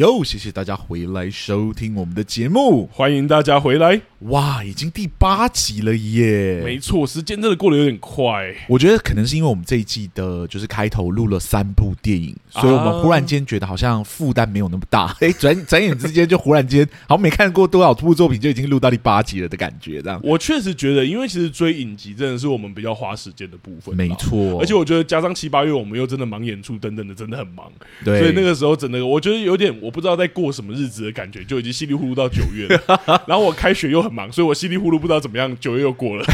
哟，谢谢大家回来收听我们的节目，欢迎大家回来。哇，已经第八集了耶！没错，时间真的过得有点快。我觉得可能是因为我们这一季的，就是开头录了三部电影，所以我们忽然间觉得好像负担没有那么大。哎、啊，转转眼之间就忽然间，好像没看过多少部作品就已经录到第八集了的感觉，这样。我确实觉得，因为其实追影集真的是我们比较花时间的部分。没错，而且我觉得加上七八月我们又真的忙演出等等的，真的很忙。对，所以那个时候真的，我觉得有点我不知道在过什么日子的感觉，就已经稀里糊涂到九月了。然后我开学又很忙，所以我稀里糊涂不知道怎么样，九月又过了，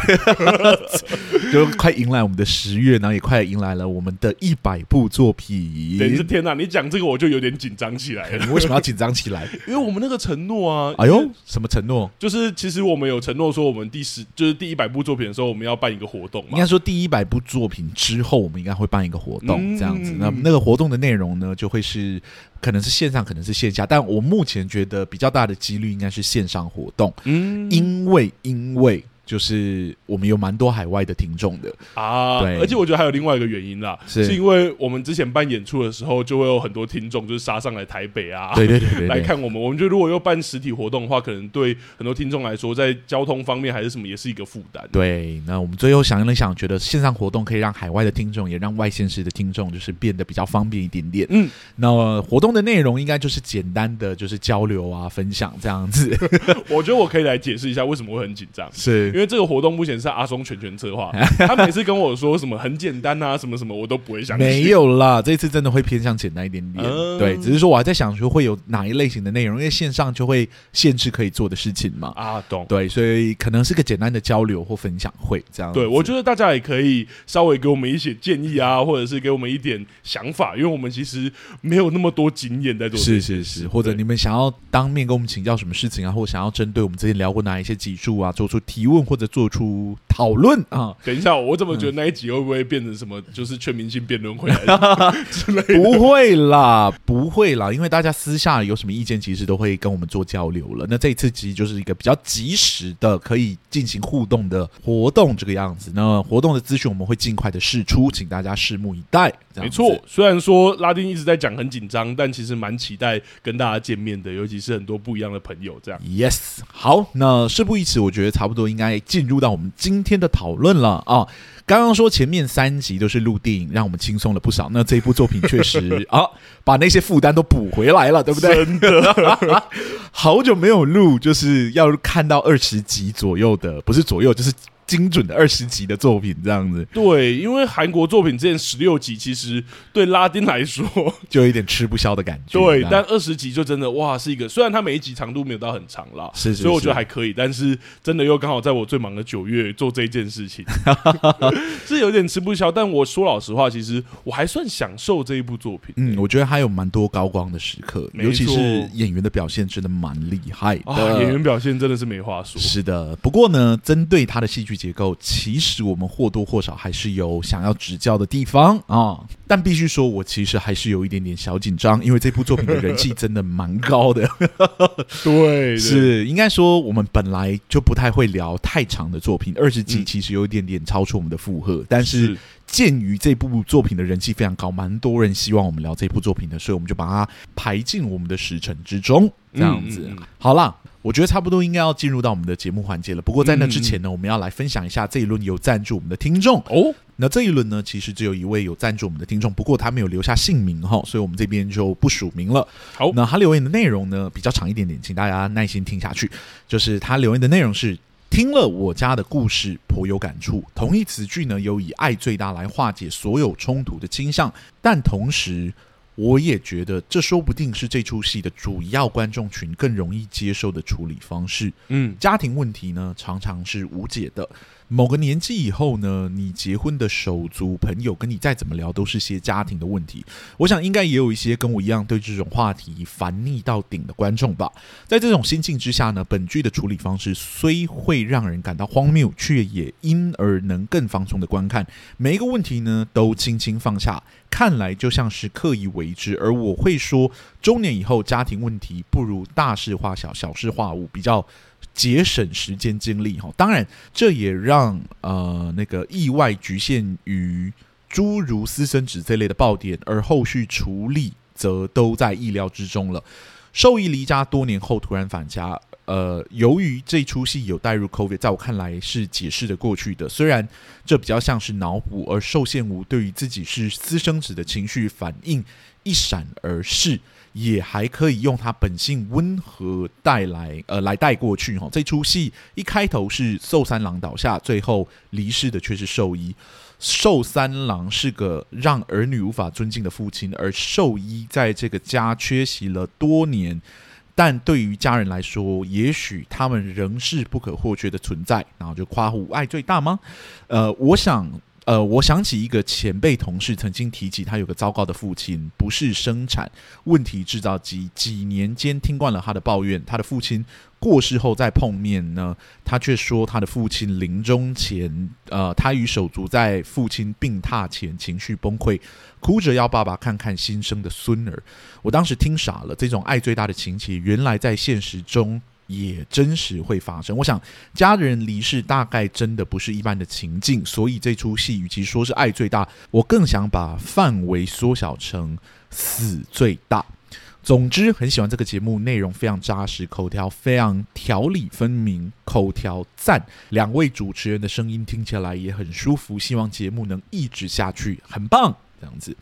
就快迎来我们的十月，然后也快迎来了我们的一百部作品。等于是天哪！你讲这个我就有点紧张起来了。你为什么要紧张起来？因为我们那个承诺啊！哎呦，什么承诺？就是其实我们有承诺说，我们第十就是第一百部作品的时候，我们要办一个活动嘛。应该说第一百部作品之后，我们应该会办一个活动，这样子。那那个活动的内容呢，就会是。可能是线上，可能是线下，但我目前觉得比较大的几率应该是线上活动，嗯，因为因为。就是我们有蛮多海外的听众的啊，对，而且我觉得还有另外一个原因啦，是，是因为我们之前办演出的时候，就会有很多听众就是杀上来台北啊，对对对，来看我们。我们觉得如果要办实体活动的话，可能对很多听众来说，在交通方面还是什么，也是一个负担。对，那我们最后想了想，觉得线上活动可以让海外的听众，也让外县市的听众，就是变得比较方便一点点。嗯，那活动的内容应该就是简单的，就是交流啊、分享这样子。我觉得我可以来解释一下为什么会很紧张，是因为这个活动目前。是阿松全权策划，他每次跟我说什么很简单啊，什么什么我都不会相信。没有啦，这次真的会偏向简单一点点。嗯、对，只是说我还在想说会有哪一类型的内容，因为线上就会限制可以做的事情嘛。啊，懂。对，所以可能是个简单的交流或分享会这样。对，我觉得大家也可以稍微给我们一些建议啊，或者是给我们一点想法，因为我们其实没有那么多经验在做。是是是，或者你们想要当面跟我们请教什么事情啊，或想要针对我们之前聊过哪一些集数啊，做出提问或者做出讨论。啊，等一下，我怎么觉得那一集会不会变成什么？就是全明星辩论会 之类的？不会啦，不会啦，因为大家私下有什么意见，其实都会跟我们做交流了。那这一次其实就是一个比较及时的，可以进行互动的活动，这个样子。那活动的资讯我们会尽快的释出，请大家拭目以待。没错，虽然说拉丁一直在讲很紧张，但其实蛮期待跟大家见面的，尤其是很多不一样的朋友。这样，Yes，好，那事不宜迟，我觉得差不多应该进入到我们今天的讨论了啊。刚刚说前面三集都是录电影，让我们轻松了不少。那这一部作品确实 啊，把那些负担都补回来了，对不对？真的，好久没有录，就是要看到二十集左右的，不是左右，就是。精准的二十集的作品这样子，对，因为韩国作品之前十六集，其实对拉丁来说就有一点吃不消的感觉。对，但二十集就真的哇，是一个虽然它每一集长度没有到很长啦，是，是，是，所以我觉得还可以。但是真的又刚好在我最忙的九月做这一件事情，是有点吃不消。但我说老实话，其实我还算享受这一部作品。嗯，我觉得还有蛮多高光的时刻，尤其是演员的表现真的蛮厉害的。啊，演员表现真的是没话说。是的，不过呢，针对他的戏剧。结构其实我们或多或少还是有想要指教的地方啊，但必须说，我其实还是有一点点小紧张，因为这部作品的人气真的蛮高的。对，是应该说我们本来就不太会聊太长的作品，二十集其实有一点点超出我们的负荷。但是鉴于这部作品的人气非常高，蛮多人希望我们聊这部作品的，所以我们就把它排进我们的时辰之中。这样子，好啦。我觉得差不多应该要进入到我们的节目环节了。不过在那之前呢，我们要来分享一下这一轮有赞助我们的听众哦。那这一轮呢，其实只有一位有赞助我们的听众，不过他没有留下姓名哈，所以我们这边就不署名了。好，那他留言的内容呢比较长一点点，请大家耐心听下去。就是他留言的内容是：听了我家的故事，颇有感触。同一词句呢有以爱最大来化解所有冲突的倾向，但同时。我也觉得这说不定是这出戏的主要观众群更容易接受的处理方式。嗯，家庭问题呢，常常是无解的。某个年纪以后呢，你结婚的手足朋友跟你再怎么聊，都是些家庭的问题。我想应该也有一些跟我一样对这种话题烦腻到顶的观众吧。在这种心境之下呢，本剧的处理方式虽会让人感到荒谬，却也因而能更放松的观看。每一个问题呢，都轻轻放下，看来就像是刻意为之。而我会说，中年以后家庭问题不如大事化小，小事化无，比较。节省时间精力哈，当然这也让呃那个意外局限于诸如私生子这类的爆点，而后续处理则都在意料之中了。受益离家多年后突然返家，呃，由于这出戏有带入 COVID，在我看来是解释的过去的。虽然这比较像是脑补，而受限无对于自己是私生子的情绪反应一闪而逝。也还可以用他本性温和带来呃来带过去哈。这出戏一开头是寿三郎倒下，最后离世的却是寿一。寿三郎是个让儿女无法尊敬的父亲，而寿一在这个家缺席了多年，但对于家人来说，也许他们仍是不可或缺的存在。然后就夸父爱最大吗？呃，我想。呃，我想起一个前辈同事曾经提起，他有个糟糕的父亲，不是生产问题制造机。几年间听惯了他的抱怨，他的父亲过世后再碰面呢，他却说他的父亲临终前，呃，他与手足在父亲病榻前情绪崩溃，哭着要爸爸看看新生的孙儿。我当时听傻了，这种爱最大的情节，原来在现实中。也真实会发生。我想，家人离世大概真的不是一般的情境，所以这出戏与其说是爱最大，我更想把范围缩小成死最大。总之，很喜欢这个节目，内容非常扎实，口条非常条理分明，口条赞。两位主持人的声音听起来也很舒服，希望节目能一直下去，很棒，这样子。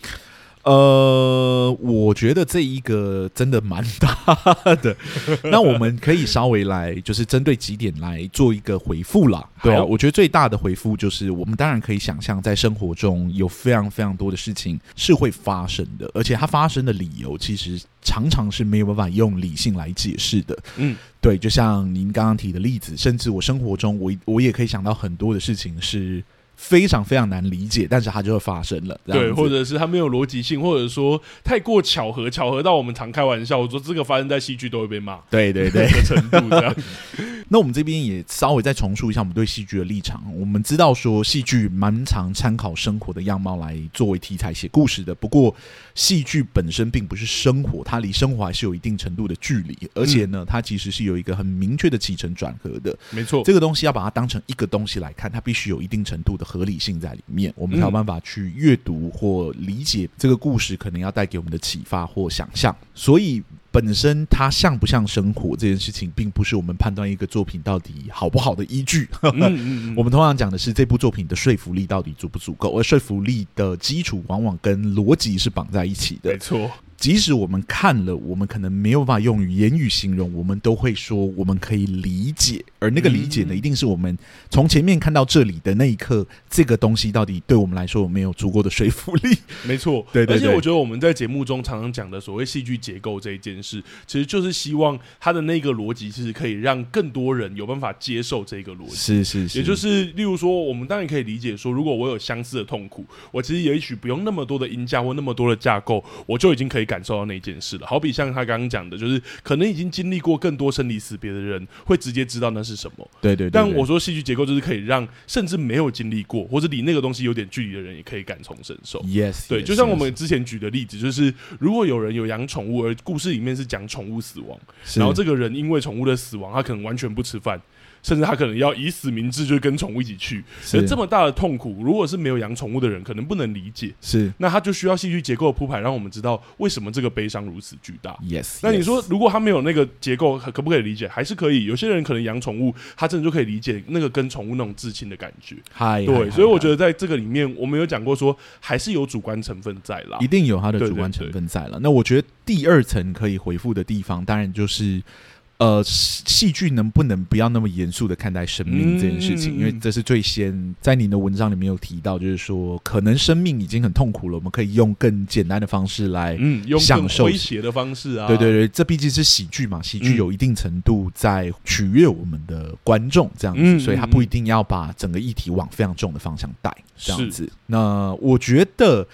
呃，我觉得这一个真的蛮大的，那我们可以稍微来，就是针对几点来做一个回复啦。对啊，我觉得最大的回复就是，我们当然可以想象，在生活中有非常非常多的事情是会发生的，而且它发生的理由其实常常是没有办法用理性来解释的。嗯，对，就像您刚刚提的例子，甚至我生活中我我也可以想到很多的事情是。非常非常难理解，但是它就会发生了。对，或者是它没有逻辑性，或者说太过巧合，巧合到我们常开玩笑，我说这个发生在戏剧都会被骂。对对对，的程度这样。那我们这边也稍微再重述一下我们对戏剧的立场。我们知道说戏剧蛮常参考生活的样貌来作为题材写故事的，不过戏剧本身并不是生活，它离生活还是有一定程度的距离，而且呢，它其实是有一个很明确的起承转合的。没错，这个东西要把它当成一个东西来看，它必须有一定程度的。合理性在里面，我们才有办法去阅读或理解这个故事，可能要带给我们的启发或想象。所以，本身它像不像生活这件事情，并不是我们判断一个作品到底好不好的依据。我们通常讲的是这部作品的说服力到底足不足够，而说服力的基础往往跟逻辑是绑在一起的。没错。即使我们看了，我们可能没有办法用语言语形容，我们都会说我们可以理解。而那个理解呢，一定是我们从前面看到这里的那一刻，这个东西到底对我们来说有没有足够的说服力？没错，对对对。而且我觉得我们在节目中常常讲的所谓戏剧结构这一件事，其实就是希望它的那个逻辑是可以让更多人有办法接受这个逻辑。是是是，也就是例如说，我们当然可以理解说，如果我有相似的痛苦，我其实也许不用那么多的音架或那么多的架构，我就已经可以感。感受到那件事了，好比像他刚刚讲的，就是可能已经经历过更多生离死别的人，会直接知道那是什么。对对，对，对。但我说戏剧结构就是可以让甚至没有经历过或者离那个东西有点距离的人，也可以感同身受。Yes。对，就像我们之前举的例子，就是如果有人有养宠物，而故事里面是讲宠物死亡，然后这个人因为宠物的死亡，他可能完全不吃饭。甚至他可能要以死明志，就跟宠物一起去。是这么大的痛苦，如果是没有养宠物的人，可能不能理解。是，那他就需要戏剧结构的铺排，让我们知道为什么这个悲伤如此巨大。Yes。那你说，如果他没有那个结构，可不可以理解？还是可以。有些人可能养宠物，他真的就可以理解那个跟宠物那种至亲的感觉。嗨，对。所以我觉得在这个里面，我们有讲过说，还是有主观成分在啦，一定有他的主观成分在了。那我觉得第二层可以回复的地方，当然就是。呃，戏剧能不能不要那么严肃的看待生命这件事情？嗯、因为这是最先在您的文章里面有提到，就是说，可能生命已经很痛苦了，我们可以用更简单的方式来享受，诙谐的方式啊。对对对，这毕竟是喜剧嘛，喜剧有一定程度在取悦我们的观众，这样子，嗯、所以他不一定要把整个议题往非常重的方向带，这样子。那我觉得。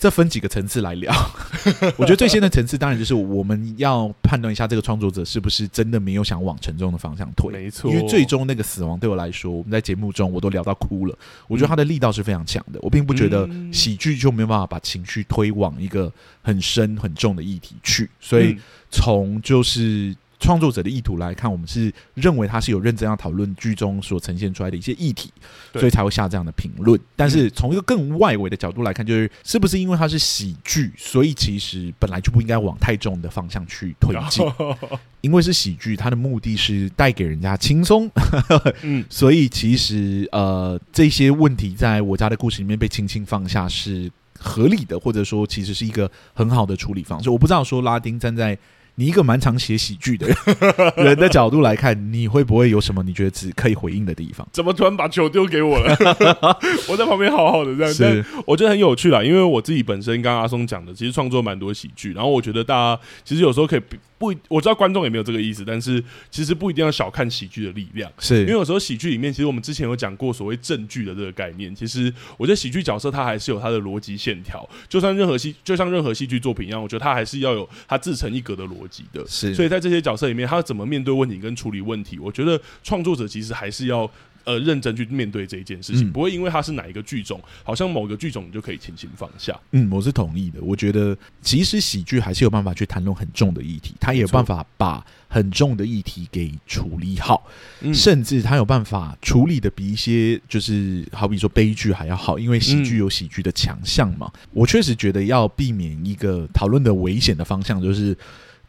这分几个层次来聊，我觉得最先的层次当然就是我们要判断一下这个创作者是不是真的没有想往沉重的方向推。没错，因为最终那个死亡对我来说，我们在节目中我都聊到哭了。我觉得他的力道是非常强的，我并不觉得喜剧就没有办法把情绪推往一个很深很重的议题去。所以从就是。创作者的意图来看，我们是认为他是有认真要讨论剧中所呈现出来的一些议题，所以才会下这样的评论。但是从一个更外围的角度来看，就是是不是因为它是喜剧，所以其实本来就不应该往太重的方向去推进？因为是喜剧，它的目的是带给人家轻松，嗯，所以其实呃这些问题在我家的故事里面被轻轻放下是合理的，或者说其实是一个很好的处理方式。我不知道说拉丁站在。你一个蛮常写喜剧的 人的角度来看，你会不会有什么你觉得只可以回应的地方？怎么突然把球丢给我了？我在旁边好好的这样，是我觉得很有趣啦。因为我自己本身刚刚阿松讲的，其实创作蛮多喜剧，然后我觉得大家其实有时候可以。不，我知道观众也没有这个意思，但是其实不一定要小看喜剧的力量，是因为有时候喜剧里面，其实我们之前有讲过所谓正剧的这个概念。其实我觉得喜剧角色他还是有他的逻辑线条，就算任何戏，就像任何戏剧作品一样，我觉得他还是要有他自成一格的逻辑的。是，所以在这些角色里面，他怎么面对问题跟处理问题，我觉得创作者其实还是要。呃，认真去面对这一件事情，嗯、不会因为它是哪一个剧种，好像某个剧种你就可以轻轻放下。嗯，我是同意的。我觉得其实喜剧还是有办法去谈论很重的议题，他也有办法把很重的议题给处理好，嗯、甚至他有办法处理的比一些就是好比说悲剧还要好，因为喜剧有喜剧的强项嘛。嗯、我确实觉得要避免一个讨论的危险的方向，就是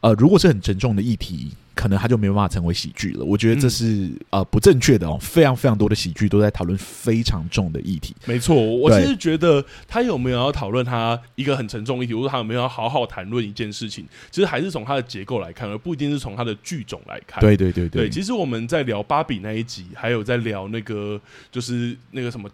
呃，如果是很沉重的议题。可能他就没有办法成为喜剧了。我觉得这是、嗯、呃不正确的哦。非常非常多的喜剧都在讨论非常重的议题。没错，我其实觉得他有没有要讨论他一个很沉重的议题，或者他有没有要好好谈论一件事情，其实还是从他的结构来看，而不一定是从他的剧种来看。对对对对，对。其实我们在聊芭比那一集，还有在聊那个就是那个什么。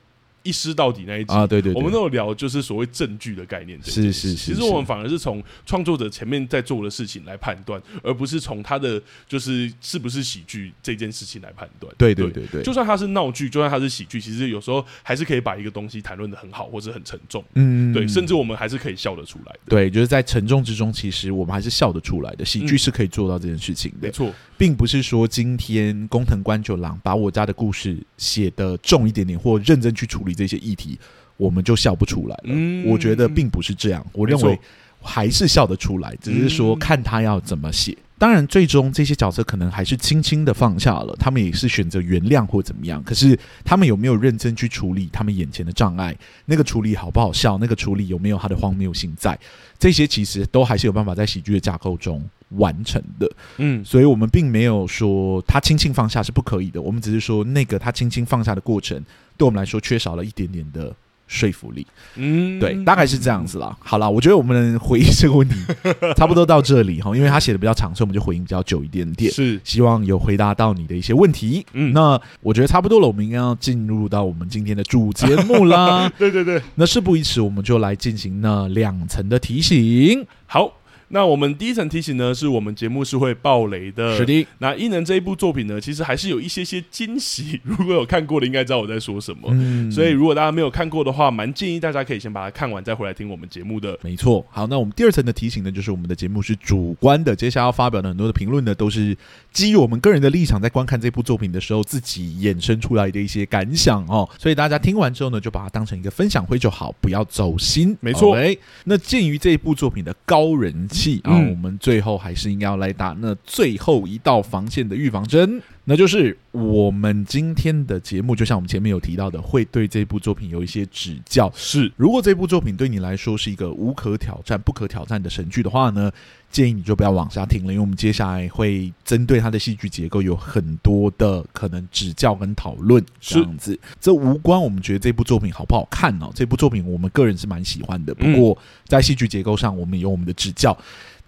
一尸到底那一集啊，对对，对，我们都有聊，就是所谓证据的概念。是是是，其实我们反而是从创作者前面在做的事情来判断，而不是从他的就是是不是喜剧这件事情来判断。对对对对，就算他是闹剧，就算他是喜剧，其实有时候还是可以把一个东西谈论的很好，或者很沉重。嗯，对，甚至我们还是可以笑得出来的。对，就是在沉重之中，其实我们还是笑得出来的。喜剧是可以做到这件事情的。没错，并不是说今天工藤官九郎把我家的故事写的重一点点，或认真去处理。这些议题，我们就笑不出来了。嗯，我觉得并不是这样，我认为还是笑得出来，只是说看他要怎么写。当然，最终这些角色可能还是轻轻的放下了，他们也是选择原谅或怎么样。可是他们有没有认真去处理他们眼前的障碍？那个处理好不好笑？那个处理有没有他的荒谬性在？这些其实都还是有办法在喜剧的架构中完成的。嗯，所以我们并没有说他轻轻放下是不可以的，我们只是说那个他轻轻放下的过程，对我们来说缺少了一点点的。说服力，嗯，对，大概是这样子啦。好了，我觉得我们回忆这个问题 差不多到这里哈，因为他写的比较长，所以我们就回应比较久一点点。是，希望有回答到你的一些问题。嗯，那我觉得差不多了，我们应该要进入到我们今天的主节目啦。对对对，那事不宜迟，我们就来进行那两层的提醒。好。那我们第一层提醒呢，是我们节目是会爆雷的。是的。那异能这一部作品呢，其实还是有一些些惊喜。如果有看过的，应该知道我在说什么。嗯。所以如果大家没有看过的话，蛮建议大家可以先把它看完，再回来听我们节目的。没错。好，那我们第二层的提醒呢，就是我们的节目是主观的，接下来要发表的很多的评论呢，都是基于我们个人的立场，在观看这部作品的时候自己衍生出来的一些感想哦。所以大家听完之后呢，就把它当成一个分享会就好，不要走心。没错。哎，那鉴于这一部作品的高人气。啊，嗯、我们最后还是应该要来打那最后一道防线的预防针，那就是我们今天的节目，就像我们前面有提到的，会对这部作品有一些指教。是，如果这部作品对你来说是一个无可挑战、不可挑战的神剧的话呢，建议你就不要往下听了，因为我们接下来会针对它的戏剧结构有很多的可能指教跟讨论。这样子，这无关我们觉得这部作品好不好看哦。这部作品我们个人是蛮喜欢的，不过在戏剧结构上，我们有我们的指教。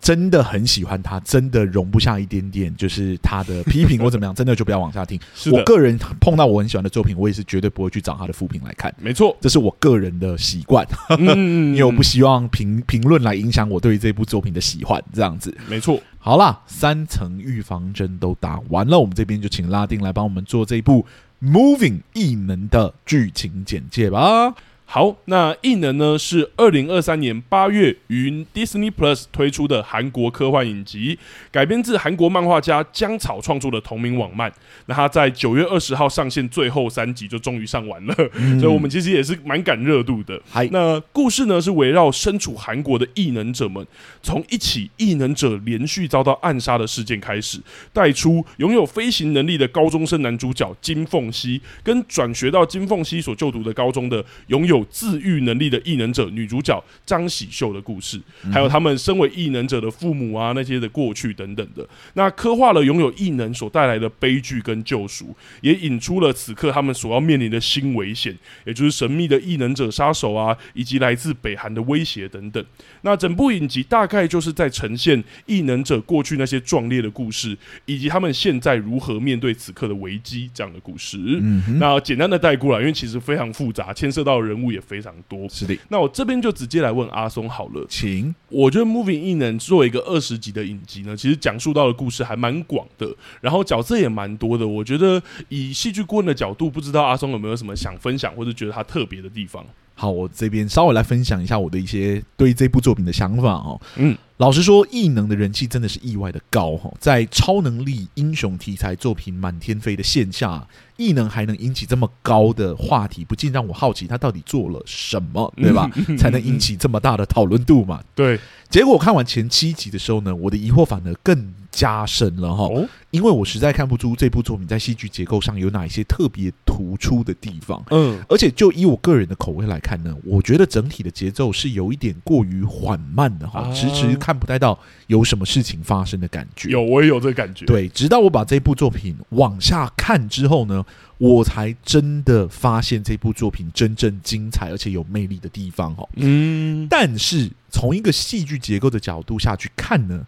真的很喜欢他，真的容不下一点点就是他的批评或怎么样，真的就不要往下听。我个人碰到我很喜欢的作品，我也是绝对不会去找他的副评来看。没错，这是我个人的习惯，因为我不希望评评论来影响我对于这部作品的喜欢。这样子，没错。好啦，三层预防针都打完了，我们这边就请拉丁来帮我们做这一部《Moving 异能》的剧情简介吧。好，那异能呢是二零二三年八月于 Disney Plus 推出的韩国科幻影集，改编自韩国漫画家姜草创作的同名网漫。那他在九月二十号上线，最后三集就终于上完了，嗯、所以我们其实也是蛮赶热度的。嗨那故事呢是围绕身处韩国的异能者们，从一起异能者连续遭到暗杀的事件开始，带出拥有飞行能力的高中生男主角金凤熙，跟转学到金凤熙所就读的高中的拥有自愈能力的异能者女主角张喜秀的故事，还有他们身为异能者的父母啊，那些的过去等等的，那刻画了拥有异能所带来的悲剧跟救赎，也引出了此刻他们所要面临的新危险，也就是神秘的异能者杀手啊，以及来自北韩的威胁等等。那整部影集大概就是在呈现异能者过去那些壮烈的故事，以及他们现在如何面对此刻的危机这样的故事。嗯，那简单的带过来，因为其实非常复杂，牵涉到人物也非常多。是的，那我这边就直接来问阿松好了，请。我觉得《Moving 异能》作为一个二十集的影集呢，其实讲述到的故事还蛮广的，然后角色也蛮多的。我觉得以戏剧顾问的角度，不知道阿松有没有什么想分享，或者觉得他特别的地方？好，我这边稍微来分享一下我的一些对这部作品的想法哦。嗯，老实说，异能的人气真的是意外的高哈，在超能力英雄题材作品满天飞的线下，异能还能引起这么高的话题，不禁让我好奇他到底做了什么，对吧？才能引起这么大的讨论度嘛？对。结果我看完前七集的时候呢，我的疑惑反而更加深了哈，因为我实在看不出这部作品在戏剧结构上有哪一些特别突出的地方。嗯，而且就以我个人的口味来看呢，我觉得整体的节奏是有一点过于缓慢的哈，迟迟看不太到有什么事情发生的感觉。有，我也有这个感觉。对，直到我把这部作品往下看之后呢，我才真的发现这部作品真正精彩而且有魅力的地方哈。嗯，但是从一个戏剧结构的角度下去看呢，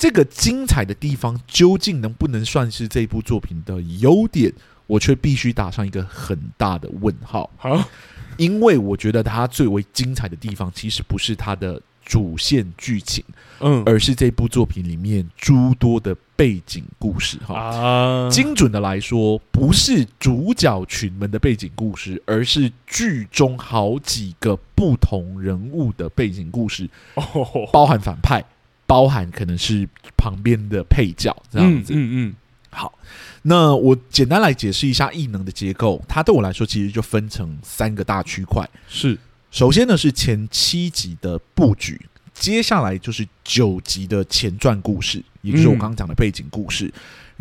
这个精彩的地方究竟能不能算是这部作品的优点？我却必须打上一个很大的问号。好，因为我觉得它最为精彩的地方，其实不是它的。主线剧情，嗯，而是这部作品里面诸多的背景故事，哈啊，精准的来说，不是主角群们的背景故事，而是剧中好几个不同人物的背景故事，哦，包含反派，包含可能是旁边的配角，这样子，嗯嗯，嗯，好，那我简单来解释一下异能的结构，它对我来说其实就分成三个大区块，是。首先呢，是前七集的布局，接下来就是九集的前传故事，也就是我刚刚讲的背景故事，嗯、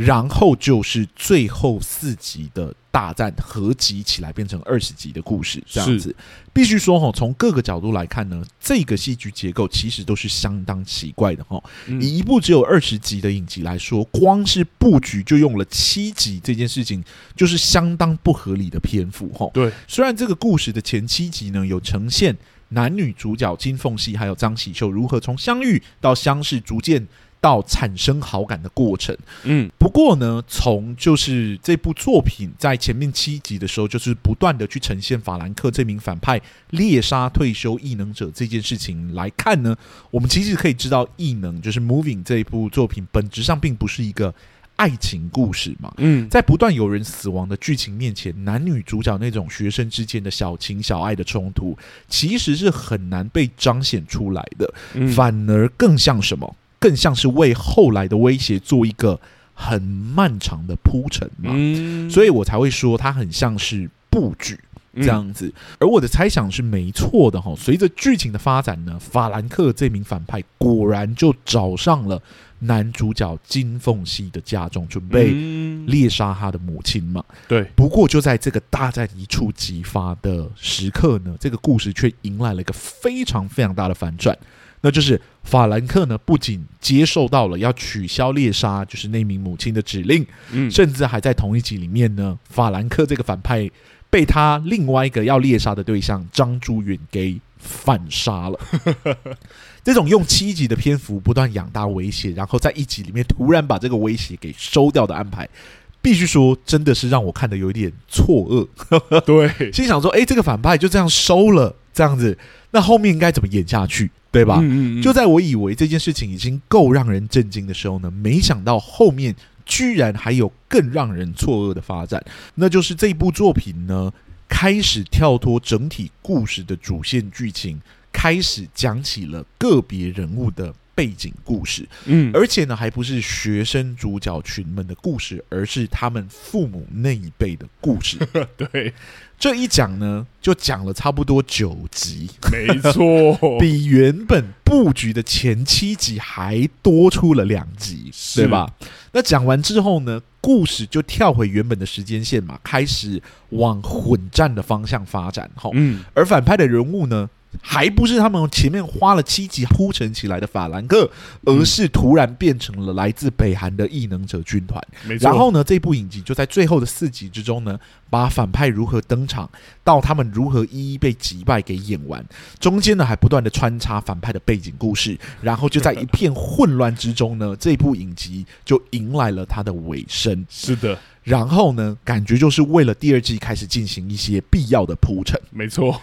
然后就是最后四集的大战合集起来变成二十集的故事，这样子。必须说哈，从各个角度来看呢，这个戏剧结构其实都是相当奇怪的哈。以一部只有二十集的影集来说，光是布局就用了七集，这件事情就是相当不合理的篇幅哈。对，虽然这个故事的前七集呢有呈现男女主角金凤熙还有张喜秀如何从相遇到相识，逐渐。到产生好感的过程，嗯，不过呢，从就是这部作品在前面七集的时候，就是不断的去呈现法兰克这名反派猎杀退休异能者这件事情来看呢，我们其实可以知道，异能就是 Moving 这一部作品本质上并不是一个爱情故事嘛，嗯，在不断有人死亡的剧情面前，男女主角那种学生之间的小情小爱的冲突，其实是很难被彰显出来的，反而更像什么？更像是为后来的威胁做一个很漫长的铺陈嘛，嗯、所以我才会说它很像是布局这样子。嗯、而我的猜想是没错的哈。随着剧情的发展呢，法兰克这名反派果然就找上了男主角金凤熙的家中，准备猎杀他的母亲嘛。对。不过就在这个大战一触即发的时刻呢，这个故事却迎来了一个非常非常大的反转。那就是法兰克呢，不仅接受到了要取消猎杀，就是那名母亲的指令，嗯，甚至还在同一集里面呢，法兰克这个反派被他另外一个要猎杀的对象张珠允给反杀了。这种用七集的篇幅不断养大威胁，然后在一集里面突然把这个威胁给收掉的安排，必须说真的是让我看得有点错愕。对，心想说：“哎，这个反派就这样收了，这样子，那后面应该怎么演下去？对吧？”嗯嗯嗯，就在我以为这件事情已经够让人震惊的时候呢，没想到后面居然还有更让人错愕的发展，那就是这部作品呢，开始跳脱整体故事的主线剧情。开始讲起了个别人物的背景故事，嗯，而且呢，还不是学生主角群们的故事，而是他们父母那一辈的故事。对，这一讲呢，就讲了差不多九集，没错，比原本布局的前七集还多出了两集，对吧？那讲完之后呢，故事就跳回原本的时间线嘛，开始往混战的方向发展。哈，嗯，而反派的人物呢？还不是他们前面花了七集铺陈起来的法兰克，而是突然变成了来自北韩的异能者军团。没错。然后呢，这部影集就在最后的四集之中呢，把反派如何登场，到他们如何一一被击败给演完。中间呢，还不断的穿插反派的背景故事，然后就在一片混乱之中呢，这部影集就迎来了它的尾声。是的。然后呢，感觉就是为了第二季开始进行一些必要的铺陈。没错。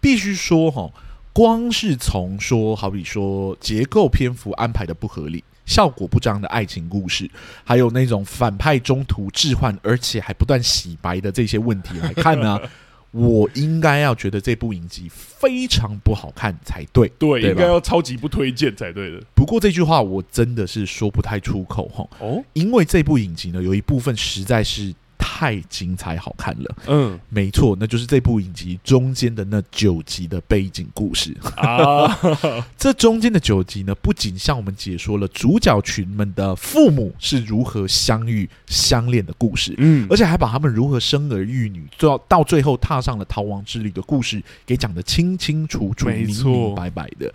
必须说哈，光是从说，好比说结构篇幅安排的不合理、效果不彰的爱情故事，还有那种反派中途置换而且还不断洗白的这些问题来看呢，我应该要觉得这部影集非常不好看才对。对，对应该要超级不推荐才对的。不过这句话我真的是说不太出口哈。哦，因为这部影集呢，有一部分实在是。太精彩好看了，嗯，没错，那就是这部影集中间的那九集的背景故事。啊。这中间的九集呢，不仅向我们解说了主角群们的父母是如何相遇相恋的故事，嗯，而且还把他们如何生儿育女，到到最后踏上了逃亡之旅的故事给讲得清清楚楚、明明白白的。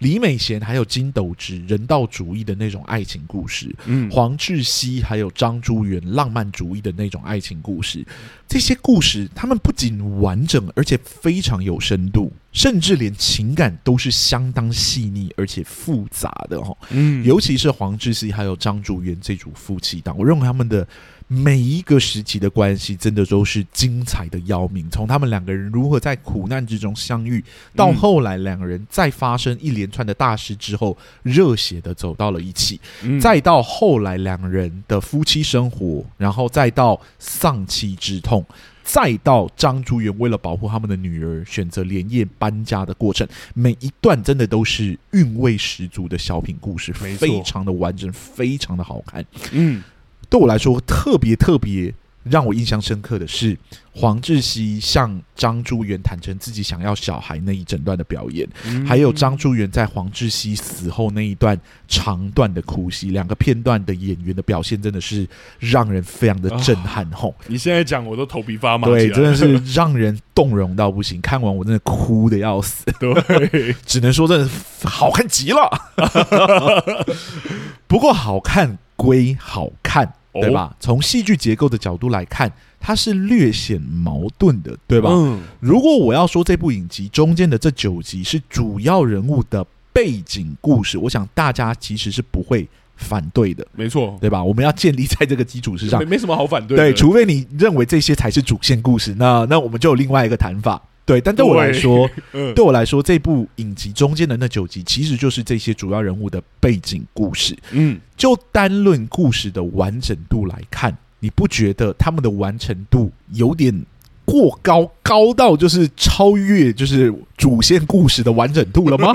李美贤还有金斗植人道主义的那种爱情故事，嗯，黄志熙还有张珠元浪漫主义的那种爱情故事，这些故事他们不仅完整，而且非常有深度，甚至连情感都是相当细腻而且复杂的哈，嗯，尤其是黄志熙还有张竹元这组夫妻档，我认为他们的。每一个时期的关系，真的都是精彩的要命。从他们两个人如何在苦难之中相遇，到后来两个人再发生一连串的大事之后，热血的走到了一起，再到后来两人的夫妻生活，然后再到丧妻之痛，再到张竹园为了保护他们的女儿，选择连夜搬家的过程，每一段真的都是韵味十足的小品故事，非常的完整，非常的好看。嗯。对我来说，特别特别让我印象深刻的是黄志熙向张珠元坦诚自己想要小孩那一整段的表演，嗯、还有张珠元在黄志熙死后那一段长段的哭戏，两个片段的演员的表现真的是让人非常的震撼。吼、哦，你现在讲我都头皮发麻，对，真的是让人动容到不行。看完我真的哭的要死，对，只能说真的好看极了。不过好看。归好看，对吧？从戏剧结构的角度来看，它是略显矛盾的，对吧？嗯。如果我要说这部影集中间的这九集是主要人物的背景故事，我想大家其实是不会反对的，没错，对吧？我们要建立在这个基础之上，没没什么好反对。对，除非你认为这些才是主线故事，那那我们就有另外一个谈法。对，但对我来说，对，对我来说，这部影集中间的那九集，其实就是这些主要人物的背景故事。嗯，就单论故事的完整度来看，你不觉得他们的完成度有点过高，高到就是超越就是主线故事的完整度了吗？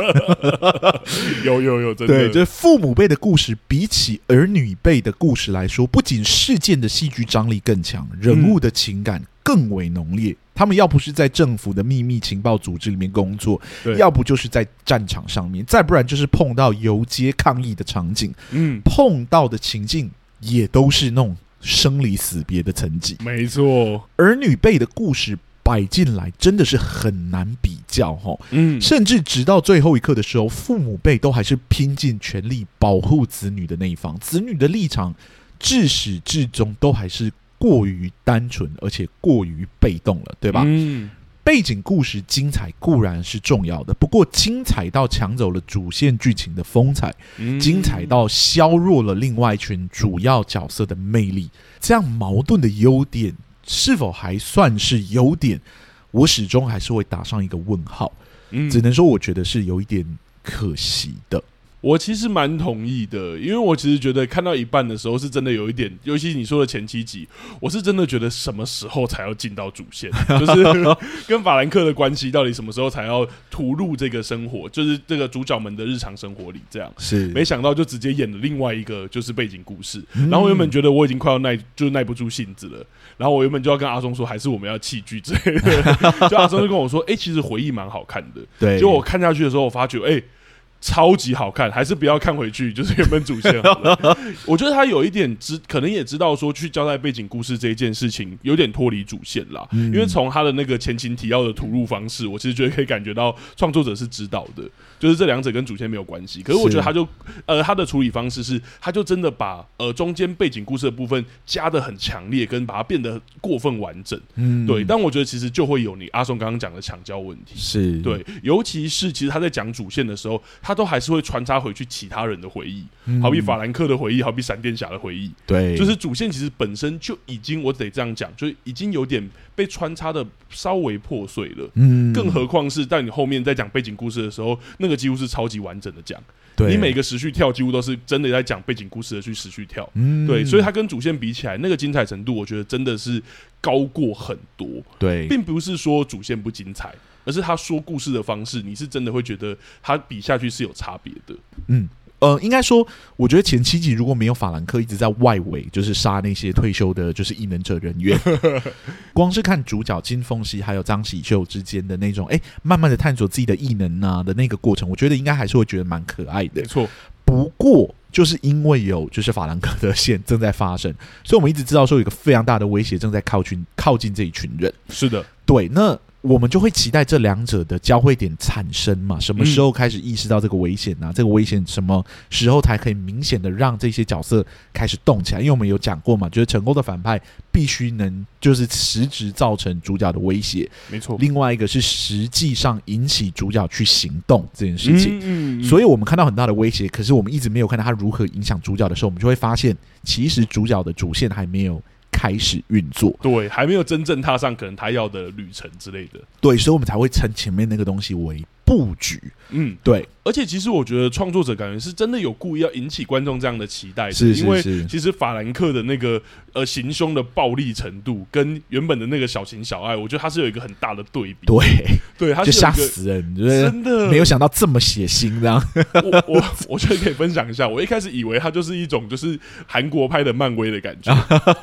有有有，真的。对，就是父母辈的故事比起儿女辈的故事来说，不仅事件的戏剧张力更强，人物的情感更为浓烈。他们要不是在政府的秘密情报组织里面工作，要不就是在战场上面，再不然就是碰到游街抗议的场景。嗯，碰到的情境也都是那种生离死别的层级。没错，儿女辈的故事摆进来真的是很难比较哈。嗯，甚至直到最后一刻的时候，父母辈都还是拼尽全力保护子女的那一方，子女的立场至始至终都还是。过于单纯，而且过于被动了，对吧？嗯，背景故事精彩固然是重要的，不过精彩到抢走了主线剧情的风采，嗯、精彩到削弱了另外一群主要角色的魅力，这样矛盾的优点是否还算是优点？我始终还是会打上一个问号。嗯、只能说我觉得是有一点可惜的。我其实蛮同意的，因为我其实觉得看到一半的时候是真的有一点，尤其你说的前七集，我是真的觉得什么时候才要进到主线，就是跟法兰克的关系到底什么时候才要吐露这个生活，就是这个主角们的日常生活里这样。是，没想到就直接演了另外一个就是背景故事。然后我原本觉得我已经快要耐，就是耐不住性子了。然后我原本就要跟阿松说，还是我们要弃剧之类的。就阿松就跟我说，哎、欸，其实回忆蛮好看的。对，结果我看下去的时候，我发觉，哎、欸。超级好看，还是不要看回去，就是原本主线好了。我觉得他有一点知，可能也知道说去交代背景故事这一件事情有点脱离主线啦。嗯、因为从他的那个前情提要的吐露方式，我其实觉得可以感觉到创作者是知道的，就是这两者跟主线没有关系。可是我觉得他就呃他的处理方式是，他就真的把呃中间背景故事的部分加的很强烈，跟把它变得过分完整。嗯，对。但我觉得其实就会有你阿松刚刚讲的强交问题，是对，尤其是其实他在讲主线的时候，他都还是会穿插回去其他人的回忆，嗯、好比法兰克的回忆，好比闪电侠的回忆。对，就是主线其实本身就已经，我得这样讲，就已经有点被穿插的稍微破碎了。嗯，更何况是在你后面在讲背景故事的时候，那个几乎是超级完整的讲。对，你每个时序跳几乎都是真的在讲背景故事的去时序跳。嗯，对，所以它跟主线比起来，那个精彩程度，我觉得真的是高过很多。对，并不是说主线不精彩。而是他说故事的方式，你是真的会觉得他比下去是有差别的。嗯，呃，应该说，我觉得前七集如果没有法兰克一直在外围，就是杀那些退休的，就是异能者人员，光是看主角金凤熙还有张喜秀之间的那种，哎、欸，慢慢的探索自己的异能啊的那个过程，我觉得应该还是会觉得蛮可爱的。没错，不过就是因为有就是法兰克的线正在发生，所以我们一直知道说有一个非常大的威胁正在靠近靠近这一群人。是的，对，那。我们就会期待这两者的交汇点产生嘛？什么时候开始意识到这个危险呢、啊？嗯、这个危险什么时候才可以明显的让这些角色开始动起来？因为我们有讲过嘛，就是成功的反派必须能就是实质造成主角的威胁，没错。另外一个是实际上引起主角去行动这件事情。嗯嗯嗯、所以我们看到很大的威胁，可是我们一直没有看到他如何影响主角的时候，我们就会发现，其实主角的主线还没有。开始运作，对，还没有真正踏上可能他要的旅程之类的，对，所以我们才会称前面那个东西为布局。嗯，对。而且其实我觉得创作者感觉是真的有故意要引起观众这样的期待的，是，因为其实法兰克的那个呃行凶的暴力程度跟原本的那个小情小爱，我觉得他是有一个很大的对比。对，对，他就吓死人，真的没有想到这么血腥这样。我我我觉得可以分享一下，我一开始以为他就是一种就是韩国拍的漫威的感觉，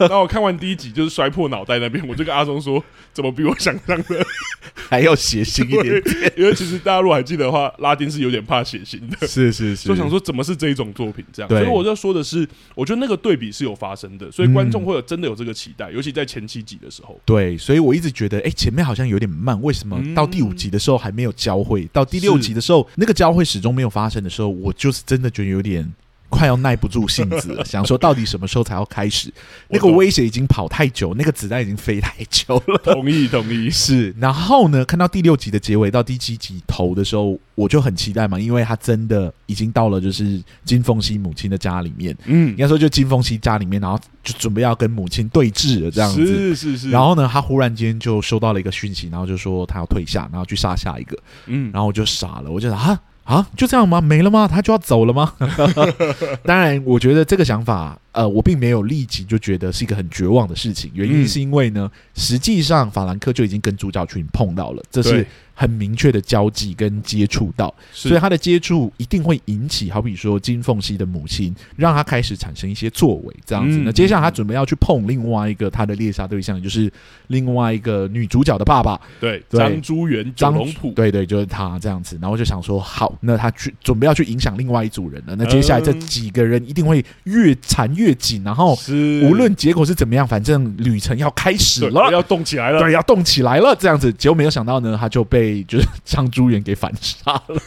然后我看完第一集就是摔破脑袋那边，我就跟阿松说，怎么比我想象的 还要血腥一点点？因为其实大家如果还记得的话，拉丁是有点。怕血腥的，是是是，就想说怎么是这一种作品这样，所以我就说的是，我觉得那个对比是有发生的，所以观众会有真的有这个期待，嗯、尤其在前七集的时候。对，所以我一直觉得，哎、欸，前面好像有点慢，为什么到第五集的时候还没有交汇？嗯、到第六集的时候，那个交汇始终没有发生的时候，我就是真的觉得有点。快要耐不住性子了，想说到底什么时候才要开始？那个威胁已经跑太久，那个子弹已经飞太久了。同意，同意。是，然后呢，看到第六集的结尾到第七集头的时候，我就很期待嘛，因为他真的已经到了就是金凤熙母亲的家里面。嗯，应该说就金凤熙家里面，然后就准备要跟母亲对峙了，这样子。是是是。然后呢，他忽然间就收到了一个讯息，然后就说他要退下，然后去杀下一个。嗯，然后我就傻了，我就说啊。啊，就这样吗？没了吗？他就要走了吗？当然，我觉得这个想法，呃，我并没有立即就觉得是一个很绝望的事情。原因是因为呢，嗯、实际上法兰克就已经跟主角群碰到了，这是。很明确的交际跟接触到，所以他的接触一定会引起，好比说金凤熙的母亲，让他开始产生一些作为，这样子。那、嗯、接下来他准备要去碰另外一个他的猎杀对象，就是另外一个女主角的爸爸，对，张朱元张龙普，对对，就是他这样子。然后就想说，好，那他去准备要去影响另外一组人了。那接下来这几个人一定会越缠越紧，然后无论结果是怎么样，反正旅程要开始了，要动起来了，对，要动起来了，这样子。结果没有想到呢，他就被。就是张朱元给反杀了，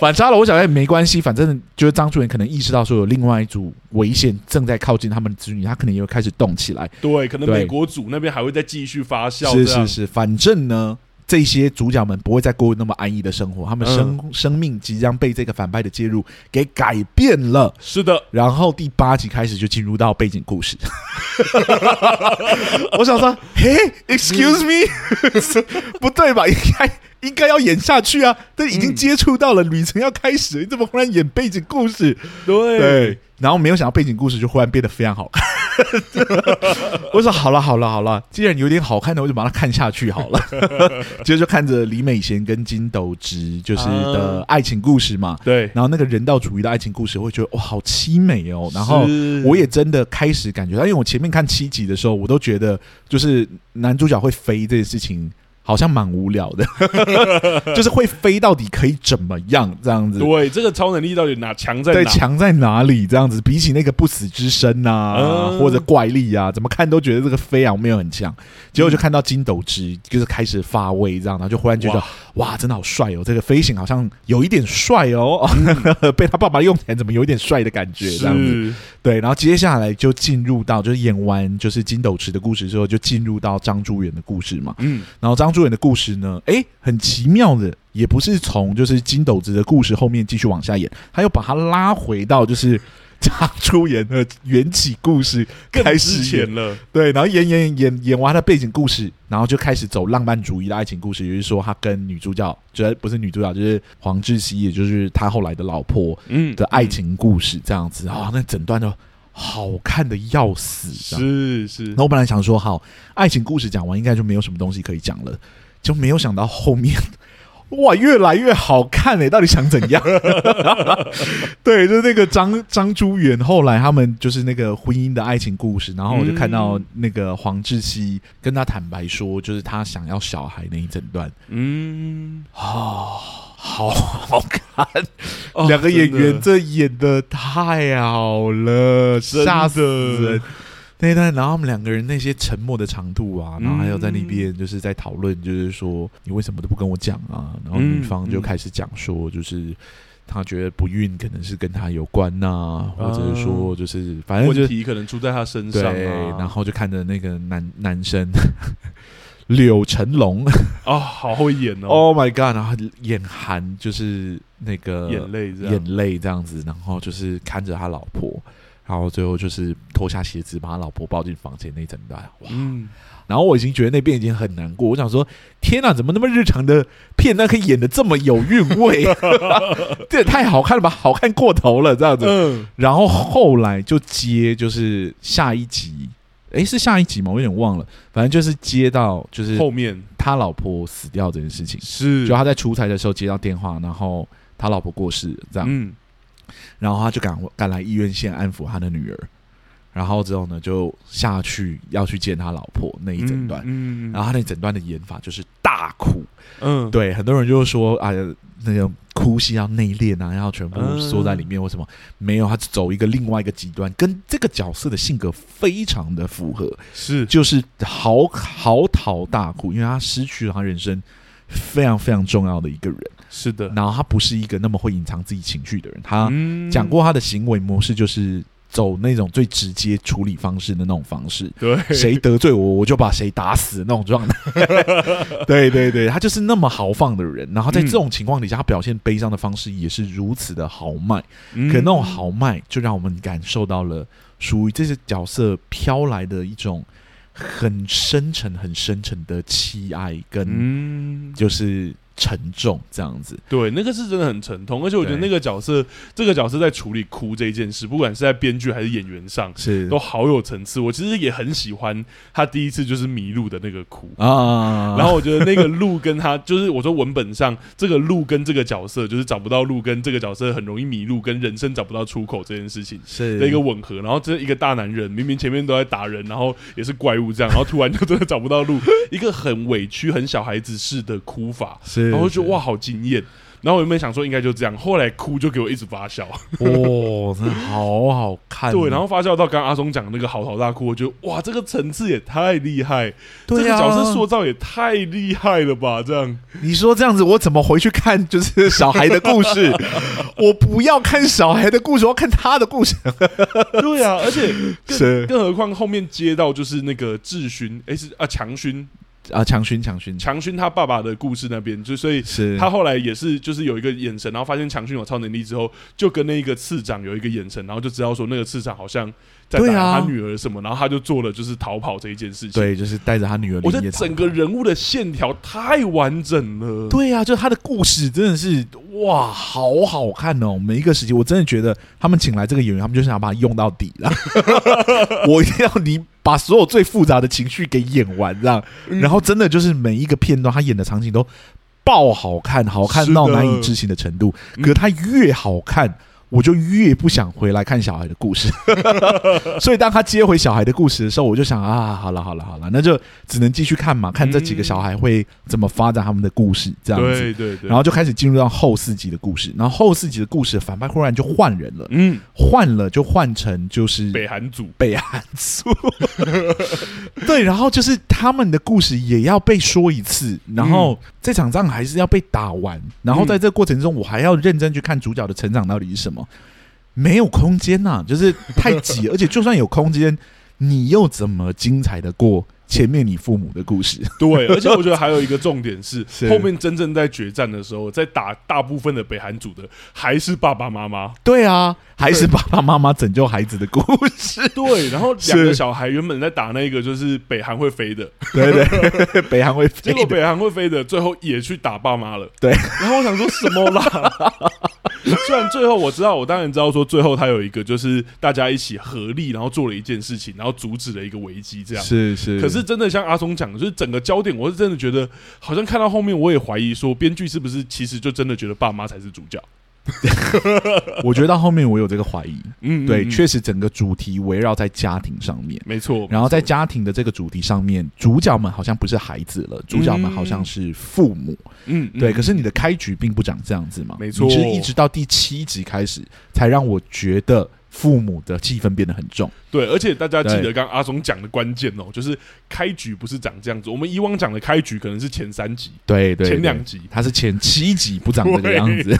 反杀了。我想也没关系，反正就是张朱元可能意识到说有另外一组危险正在靠近他们的子女，他可能也会开始动起来。对，可能美国组那边还会再继续发酵。是是是，反正呢，这些主角们不会再过那么安逸的生活，他们生、嗯、生命即将被这个反派的介入给改变了。是的，然后第八集开始就进入到背景故事。我想说，嘿，Excuse me，不对吧？应该应该要演下去啊！都已经接触到了，旅程要开始，你怎么忽然演背景故事？对。对然后没有想到背景故事就忽然变得非常好看，我说好了好了好了，既然有点好看的，我就把它看下去好了。接着就看着李美贤跟金斗植就是的爱情故事嘛，对。然后那个人道主义的爱情故事，我会觉得哇好凄美哦。然后我也真的开始感觉到，因为我前面看七集的时候，我都觉得就是男主角会飞这件事情。好像蛮无聊的，就是会飞到底可以怎么样这样子？对，这个超能力到底哪强在哪？对，强在哪里？这样子比起那个不死之身呐、啊，嗯、或者怪力啊，怎么看都觉得这个飞啊没有很强。结果就看到金斗池就是开始发威，这样，然后就忽然觉得哇，哇，真的好帅哦！这个飞行好像有一点帅哦，嗯、被他爸爸用起来怎么有一点帅的感觉？这样子，对。然后接下来就进入到就是演完就是金斗池的故事之后，就进入到张珠元的故事嘛。嗯，然后张。朱元的故事呢？哎，很奇妙的，也不是从就是金斗子的故事后面继续往下演，他又把他拉回到就是 他出演的缘起故事开始演了。对，然后演演演演完了背景故事，然后就开始走浪漫主义的爱情故事，也就是说他跟女主角，就不是女主角，就是黄志熙，也就是他后来的老婆，嗯的爱情故事这样子啊、那整段就好看的要死。是是，那我本来想说好。爱情故事讲完，应该就没有什么东西可以讲了，就没有想到后面，哇，越来越好看哎！到底想怎样？对，就是那个张张珠元，后来他们就是那个婚姻的爱情故事，然后我就看到那个黄志熙跟他坦白说，就是他想要小孩那一整段，嗯，啊、哦，好 好看，两、哦、个演员这演的太好了，吓死人。那一段，然后他们两个人那些沉默的长度啊，然后还有在那边就是在讨论，就是说你为什么都不跟我讲啊？然后女方就开始讲说，就是她觉得不孕可能是跟他有关呐，或者是说就是反正问题可能出在他身上。对，然后就看着那个男男生柳成龙啊，好会演哦！Oh my god！然后眼含就是那个眼泪，眼泪这样子，然后就是看着他老婆。然后最后就是脱下鞋子，把他老婆抱进房间那一整段，哇！嗯、然后我已经觉得那边已经很难过。我想说，天哪，怎么那么日常的片段可以演得这么有韵味？这也太好看了吧，好看过头了，这样子。嗯、然后后来就接就是下一集，诶，是下一集吗？我有点忘了。反正就是接到就是后面他老婆死掉这件事情，是就他在出差的时候接到电话，然后他老婆过世，这样。嗯然后他就赶赶来医院先安抚他的女儿，然后之后呢就下去要去见他老婆那一整段，嗯嗯、然后他那整段的演法就是大哭，嗯，对，很多人就说啊，那个哭戏要内敛啊，要全部缩在里面，为什么？嗯、没有，他走一个另外一个极端，跟这个角色的性格非常的符合，是就是嚎嚎啕大哭，因为他失去了他人生非常非常重要的一个人。是的，然后他不是一个那么会隐藏自己情绪的人。他讲过他的行为模式就是走那种最直接处理方式的那种方式。对，谁得罪我，我就把谁打死的那种状态。对对对，他就是那么豪放的人。然后在这种情况底下，他表现悲伤的方式也是如此的豪迈。可那种豪迈，就让我们感受到了属于这些角色飘来的一种很深沉、很深沉的凄哀，跟就是。沉重这样子，对，那个是真的很沉痛，而且我觉得那个角色，这个角色在处理哭这一件事，不管是在编剧还是演员上，是都好有层次。我其实也很喜欢他第一次就是迷路的那个哭啊，然后我觉得那个路跟他就是我说文本上这个路跟这个角色就是找不到路，跟这个角色很容易迷路，跟人生找不到出口这件事情是的一个吻合。然后这一个大男人明明前面都在打人，然后也是怪物这样，然后突然就真的找不到路，一个很委屈、很小孩子式的哭法是。然后就哇，好惊艳！然后我原本想说应该就这样，后来哭就给我一直发笑，哇，真的 好好看。对，然后发酵到刚刚阿松讲的那个嚎啕大哭，我觉得哇，这个层次也太厉害，对啊，这个角色塑造也太厉害了吧？这样，你说这样子，我怎么回去看就是小孩的故事？我不要看小孩的故事，我要看他的故事。对啊，而且更是更何况后面接到就是那个智勋，哎是啊强勋。啊，强勋强勋强勋他爸爸的故事那边，就所以是他后来也是就是有一个眼神，然后发现强勋有超能力之后，就跟那个次长有一个眼神，然后就知道说那个次长好像。在打他女儿什么，然后他就做了就是逃跑这一件事情。对，就是带着他女儿。我觉得整个人物的线条太完整了。对啊，就他的故事真的是哇，好好看哦！每一个时期，我真的觉得他们请来这个演员，他们就是想把它用到底了。我一定要你把所有最复杂的情绪给演完，这样。然后真的就是每一个片段，他演的场景都爆好看，好看到难以置信的程度。可他越好看。我就越不想回来看小孩的故事，所以当他接回小孩的故事的时候，我就想啊，好了好了好了，那就只能继续看嘛，看这几个小孩会怎么发展他们的故事，这样子。对对对。然后就开始进入到后四集的故事，然后后四集的故事反派忽然就换人了，嗯，换了就换成就是北韩组，北韩组。对，然后就是他们的故事也要被说一次，然后这场仗还是要被打完，然后在这个过程中，我还要认真去看主角的成长到底是什么。没有空间呐、啊，就是太挤，而且就算有空间，你又怎么精彩的过前面你父母的故事？对，而且我觉得还有一个重点是，是后面真正在决战的时候，在打大部分的北韩组的还是爸爸妈妈。对啊，还是爸爸妈妈拯救孩子的故事。对，然后两个小孩原本在打那个就是北韩会飞的，对对，北韩会飞，结果北韩会飞的最后也去打爸妈了。对，然后我想说什么啦？虽然最后我知道，我当然知道说最后他有一个就是大家一起合力，然后做了一件事情，然后阻止了一个危机，这样是是。可是真的像阿松讲的，就是整个焦点，我是真的觉得好像看到后面，我也怀疑说编剧是不是其实就真的觉得爸妈才是主角。我觉得到后面我有这个怀疑，嗯，对，确实整个主题围绕在家庭上面，没错。然后在家庭的这个主题上面，主角们好像不是孩子了，主角们好像是父母，嗯，对。可是你的开局并不长这样子嘛，没错。其实一直到第七集开始，才让我觉得。父母的气氛变得很重，对，而且大家记得刚刚阿松讲的关键哦，就是开局不是长这样子。我们以往讲的开局可能是前三集，对对，前两集，它是前七集不长这个样子，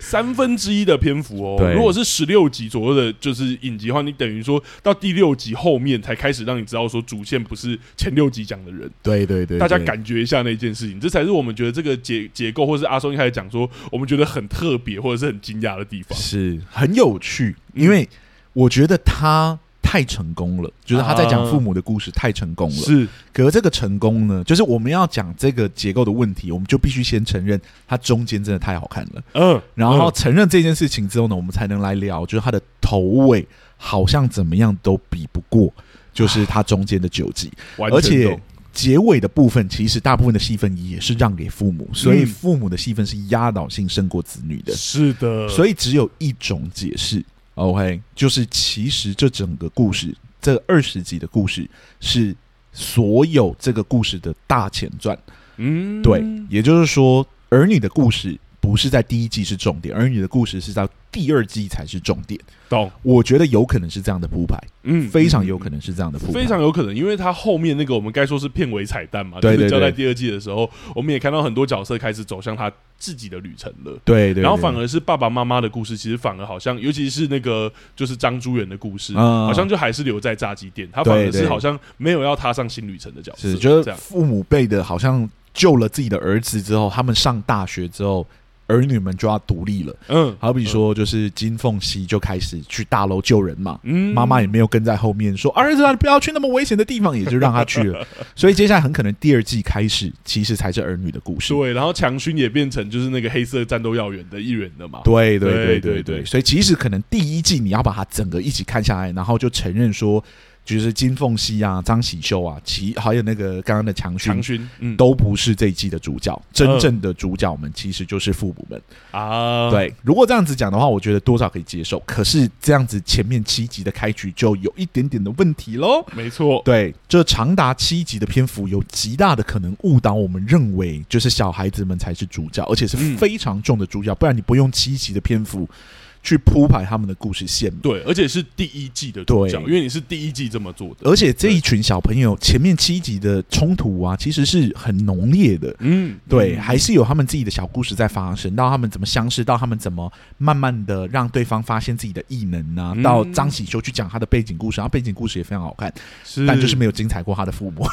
三分之一的篇幅哦。如果是十六集左右的，就是影集的话，你等于说到第六集后面才开始让你知道说主线不是前六集讲的人，对对对，大家感觉一下那件事情，这才是我们觉得这个结结构，或是阿松一开始讲说我们觉得很特别或者是很惊讶的地方，是很有趣，因为。我觉得他太成功了，就是他在讲父母的故事太成功了。是，可是这个成功呢，就是我们要讲这个结构的问题，我们就必须先承认它中间真的太好看了。嗯，然后承认这件事情之后呢，我们才能来聊，就是它的头尾好像怎么样都比不过，就是它中间的九集，而且结尾的部分其实大部分的戏份也是让给父母，所以父母的戏份是压倒性胜过子女的。是的，所以只有一种解释。OK，就是其实这整个故事，这二十集的故事是所有这个故事的大前传。嗯，对，也就是说，儿女的故事不是在第一季是重点，而你的故事是在第二季才是重点。懂？我觉得有可能是这样的铺排，嗯，非常有可能是这样的铺排，非常有可能，因为他后面那个我们该说是片尾彩蛋嘛，对，对，对，就是交代第二季的时候，我们也看到很多角色开始走向他自己的旅程了，对，对，对，然后反而是爸爸妈妈的故事，其实反而好像，尤其是那个就是张珠元的故事，嗯，好像就还是留在炸鸡店，他反而是好像没有要踏上新旅程的角色，是觉得父母辈的好像救了自己的儿子之后，他们上大学之后。儿女们就要独立了，嗯，好比说，就是金凤熙就开始去大楼救人嘛，嗯，妈妈也没有跟在后面说儿子啊，你不要去那么危险的地方，也就让他去了。所以接下来很可能第二季开始，其实才是儿女的故事。对，然后强勋也变成就是那个黑色战斗要员的一员了嘛。对对对对对，所以其实可能第一季你要把它整个一起看下来，然后就承认说。就是金凤熙啊，张喜秀啊，其还有那个刚刚的强勋，强勋，嗯，都不是这一季的主角，真正的主角们其实就是父母们啊。对，如果这样子讲的话，我觉得多少可以接受。可是这样子前面七集的开局就有一点点的问题喽。没错，对，这长达七集的篇幅有极大的可能误导我们认为就是小孩子们才是主角，而且是非常重的主角。不然你不用七集的篇幅。去铺排他们的故事线。对，而且是第一季的主角，因为你是第一季这么做的。而且这一群小朋友前面七集的冲突啊，其实是很浓烈的。嗯，对，还是有他们自己的小故事在发生。到他们怎么相识，到他们怎么慢慢的让对方发现自己的异能啊，到张喜修去讲他的背景故事，然后背景故事也非常好看，但就是没有精彩过他的父母。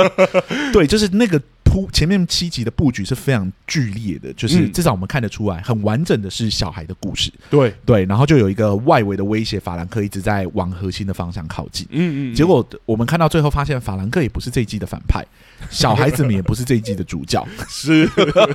对，就是那个。铺前面七集的布局是非常剧烈的，就是至少我们看得出来，很完整的是小孩的故事。对对对，然后就有一个外围的威胁，法兰克一直在往核心的方向靠近。嗯嗯，结果我们看到最后发现，法兰克也不是这一季的反派，小孩子们也不是这一季的主角。是，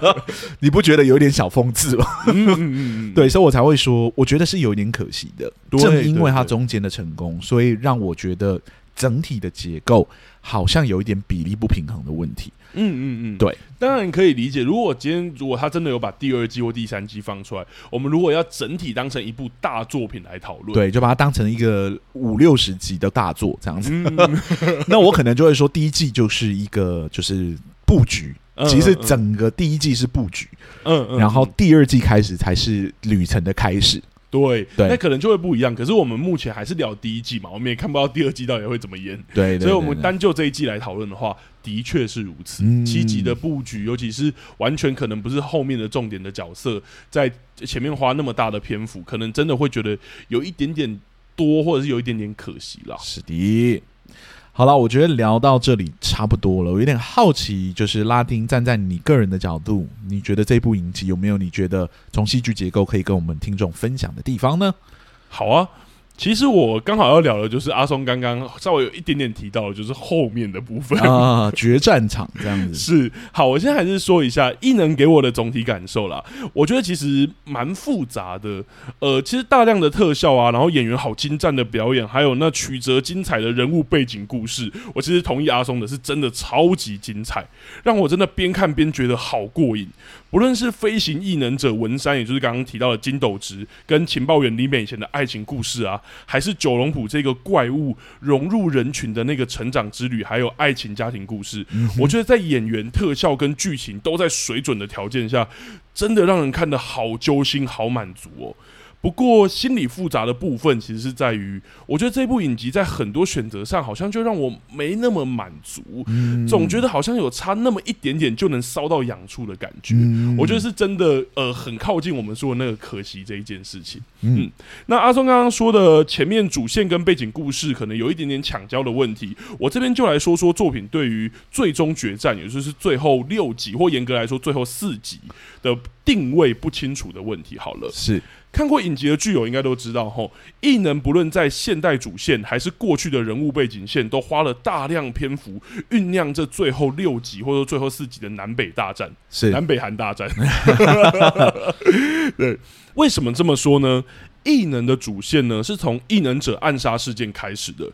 你不觉得有点小讽刺吗？嗯嗯嗯，对，所以我才会说，我觉得是有点可惜的。正因为他中间的成功，所以让我觉得整体的结构好像有一点比例不平衡的问题。嗯嗯嗯，对，当然可以理解。如果今天如果他真的有把第二季或第三季放出来，我们如果要整体当成一部大作品来讨论，对，就把它当成一个五六十集的大作这样子。嗯、那我可能就会说，第一季就是一个就是布局，其实整个第一季是布局，嗯嗯，然后第二季开始才是旅程的开始。对，对，那可能就会不一样。可是我们目前还是聊第一季嘛，我们也看不到第二季到底会怎么演。对，对，对，对，所以我们单就这一季来讨论的话，的确是如此。嗯、七集的布局，尤其是完全可能不是后面的重点的角色，在前面花那么大的篇幅，可能真的会觉得有一点点多，或者是有一点点可惜啦。是的。好了，我觉得聊到这里差不多了。我有点好奇，就是拉丁站在你个人的角度，你觉得这部影集有没有你觉得从戏剧结构可以跟我们听众分享的地方呢？好啊。其实我刚好要聊的，就是阿松刚刚稍微有一点点提到的，就是后面的部分啊，决战场这样子。是，好，我现在还是说一下异能给我的总体感受啦。我觉得其实蛮复杂的，呃，其实大量的特效啊，然后演员好精湛的表演，还有那曲折精彩的人物背景故事，我其实同意阿松的，是真的超级精彩，让我真的边看边觉得好过瘾。不论是飞行异能者文山，也就是刚刚提到的金斗直，跟情报员李美以前的爱情故事啊，还是九龙浦这个怪物融入人群的那个成长之旅，还有爱情家庭故事，嗯、我觉得在演员、特效跟剧情都在水准的条件下，真的让人看得好揪心、好满足哦。不过心理复杂的部分，其实是在于，我觉得这部影集在很多选择上，好像就让我没那么满足，总觉得好像有差那么一点点就能烧到痒处的感觉。我觉得是真的，呃，很靠近我们说的那个可惜这一件事情。嗯，那阿松刚刚说的前面主线跟背景故事可能有一点点抢焦的问题，我这边就来说说作品对于最终决战，也就是最后六集或严格来说最后四集的定位不清楚的问题。好了，是。看过影集的剧友应该都知道，吼，异能不论在现代主线还是过去的人物背景线，都花了大量篇幅酝酿这最后六集或者最后四集的南北大战，是南北韩大战。对，为什么这么说呢？异能的主线呢，是从异能者暗杀事件开始的。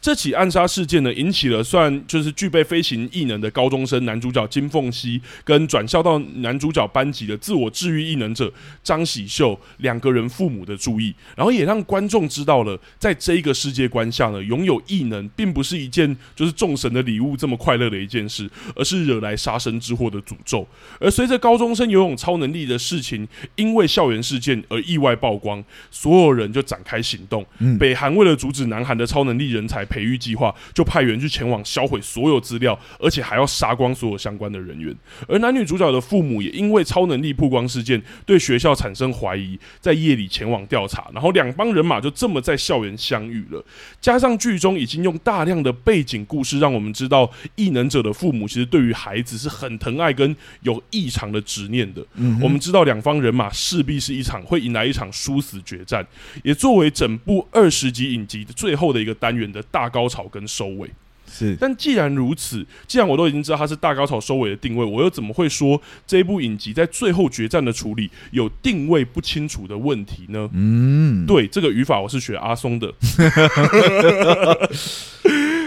这起暗杀事件呢，引起了算就是具备飞行异能的高中生男主角金凤熙，跟转校到男主角班级的自我治愈异能者张喜秀两个人父母的注意，然后也让观众知道了，在这一个世界观下呢，拥有异能并不是一件就是众神的礼物这么快乐的一件事，而是惹来杀身之祸的诅咒。而随着高中生游泳超能力的事情，因为校园事件而意外曝光，所有人就展开行动。北韩为了阻止南韩的超能力人才。培育计划就派员去前往销毁所有资料，而且还要杀光所有相关的人员。而男女主角的父母也因为超能力曝光事件对学校产生怀疑，在夜里前往调查，然后两帮人马就这么在校园相遇了。加上剧中已经用大量的背景故事，让我们知道异能者的父母其实对于孩子是很疼爱跟有异常的执念的。嗯，我们知道两方人马势必是一场会迎来一场殊死决战，也作为整部二十集影集的最后的一个单元的大。大高潮跟收尾是，但既然如此，既然我都已经知道它是大高潮收尾的定位，我又怎么会说这一部影集在最后决战的处理有定位不清楚的问题呢？嗯，对，这个语法我是学阿松的。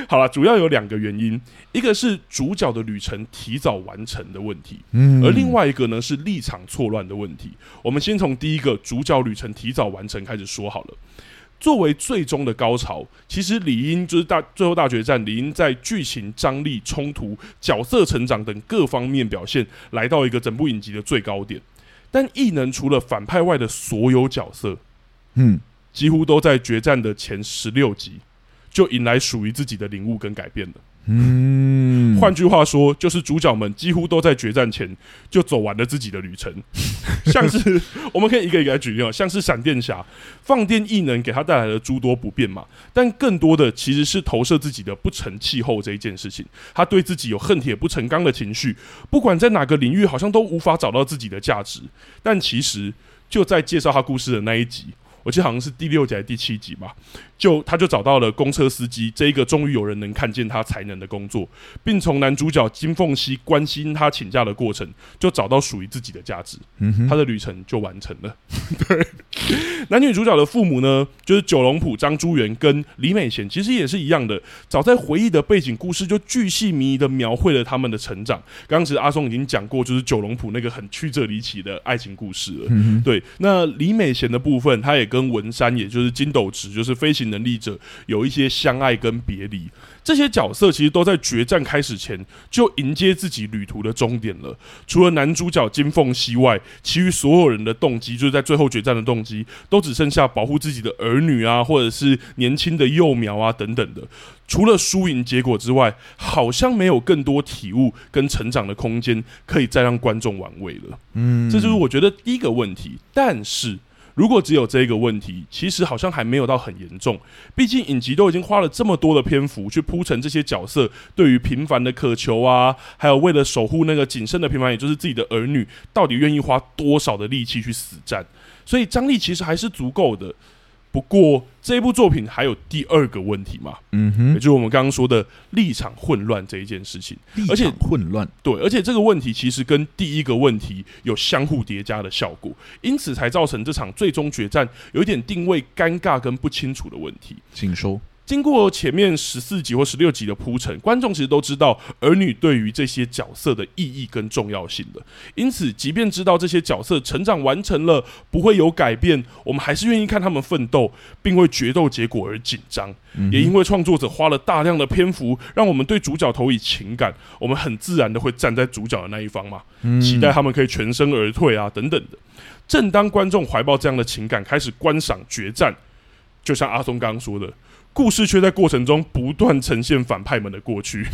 好了，主要有两个原因，一个是主角的旅程提早完成的问题，嗯，而另外一个呢是立场错乱的问题。我们先从第一个主角旅程提早完成开始说好了。作为最终的高潮，其实理应就是大最后大决战，理应在剧情张力、冲突、角色成长等各方面表现来到一个整部影集的最高点。但异能除了反派外的所有角色嗯，几乎都在决战的前十六集就迎来属于自己的领悟跟改变了。嗯，换句话说，就是主角们几乎都在决战前就走完了自己的旅程。像是我们可以一个一个来举例，像是闪电侠放电异能给他带来了诸多不便嘛，但更多的其实是投射自己的不成气候这一件事情。他对自己有恨铁不成钢的情绪，不管在哪个领域，好像都无法找到自己的价值。但其实就在介绍他故事的那一集。我记得好像是第六集还是第七集吧，就他就找到了公车司机这一个终于有人能看见他才能的工作，并从男主角金凤熙关心他请假的过程，就找到属于自己的价值，他的旅程就完成了。对，男女主角的父母呢，就是九龙浦张珠元跟李美贤，其实也是一样的，早在回忆的背景故事就巨细靡遗的描绘了他们的成长。刚刚其实阿松已经讲过，就是九龙浦那个很曲折离奇的爱情故事了。对，那李美贤的部分，他也。跟文山，也就是金斗直，就是飞行能力者，有一些相爱跟别离。这些角色其实都在决战开始前就迎接自己旅途的终点了。除了男主角金凤熙外，其余所有人的动机，就是在最后决战的动机，都只剩下保护自己的儿女啊，或者是年轻的幼苗啊等等的。除了输赢结果之外，好像没有更多体悟跟成长的空间，可以再让观众玩味了。嗯，这就是我觉得第一个问题。但是。如果只有这个问题，其实好像还没有到很严重。毕竟影集都已经花了这么多的篇幅去铺陈这些角色对于平凡的渴求啊，还有为了守护那个仅剩的平凡，也就是自己的儿女，到底愿意花多少的力气去死战，所以张力其实还是足够的。不过这一部作品还有第二个问题嘛，嗯哼，也就是我们刚刚说的立场混乱这一件事情，而且混乱，对，而且这个问题其实跟第一个问题有相互叠加的效果，因此才造成这场最终决战有一点定位尴尬跟不清楚的问题，请说。经过前面十四集或十六集的铺陈，观众其实都知道儿女对于这些角色的意义跟重要性的。因此，即便知道这些角色成长完成了，不会有改变，我们还是愿意看他们奋斗，并为决斗结果而紧张。也因为创作者花了大量的篇幅，让我们对主角投以情感，我们很自然的会站在主角的那一方嘛，期待他们可以全身而退啊，等等的。正当观众怀抱这样的情感，开始观赏决战，就像阿松刚刚说的。故事却在过程中不断呈现反派们的过去，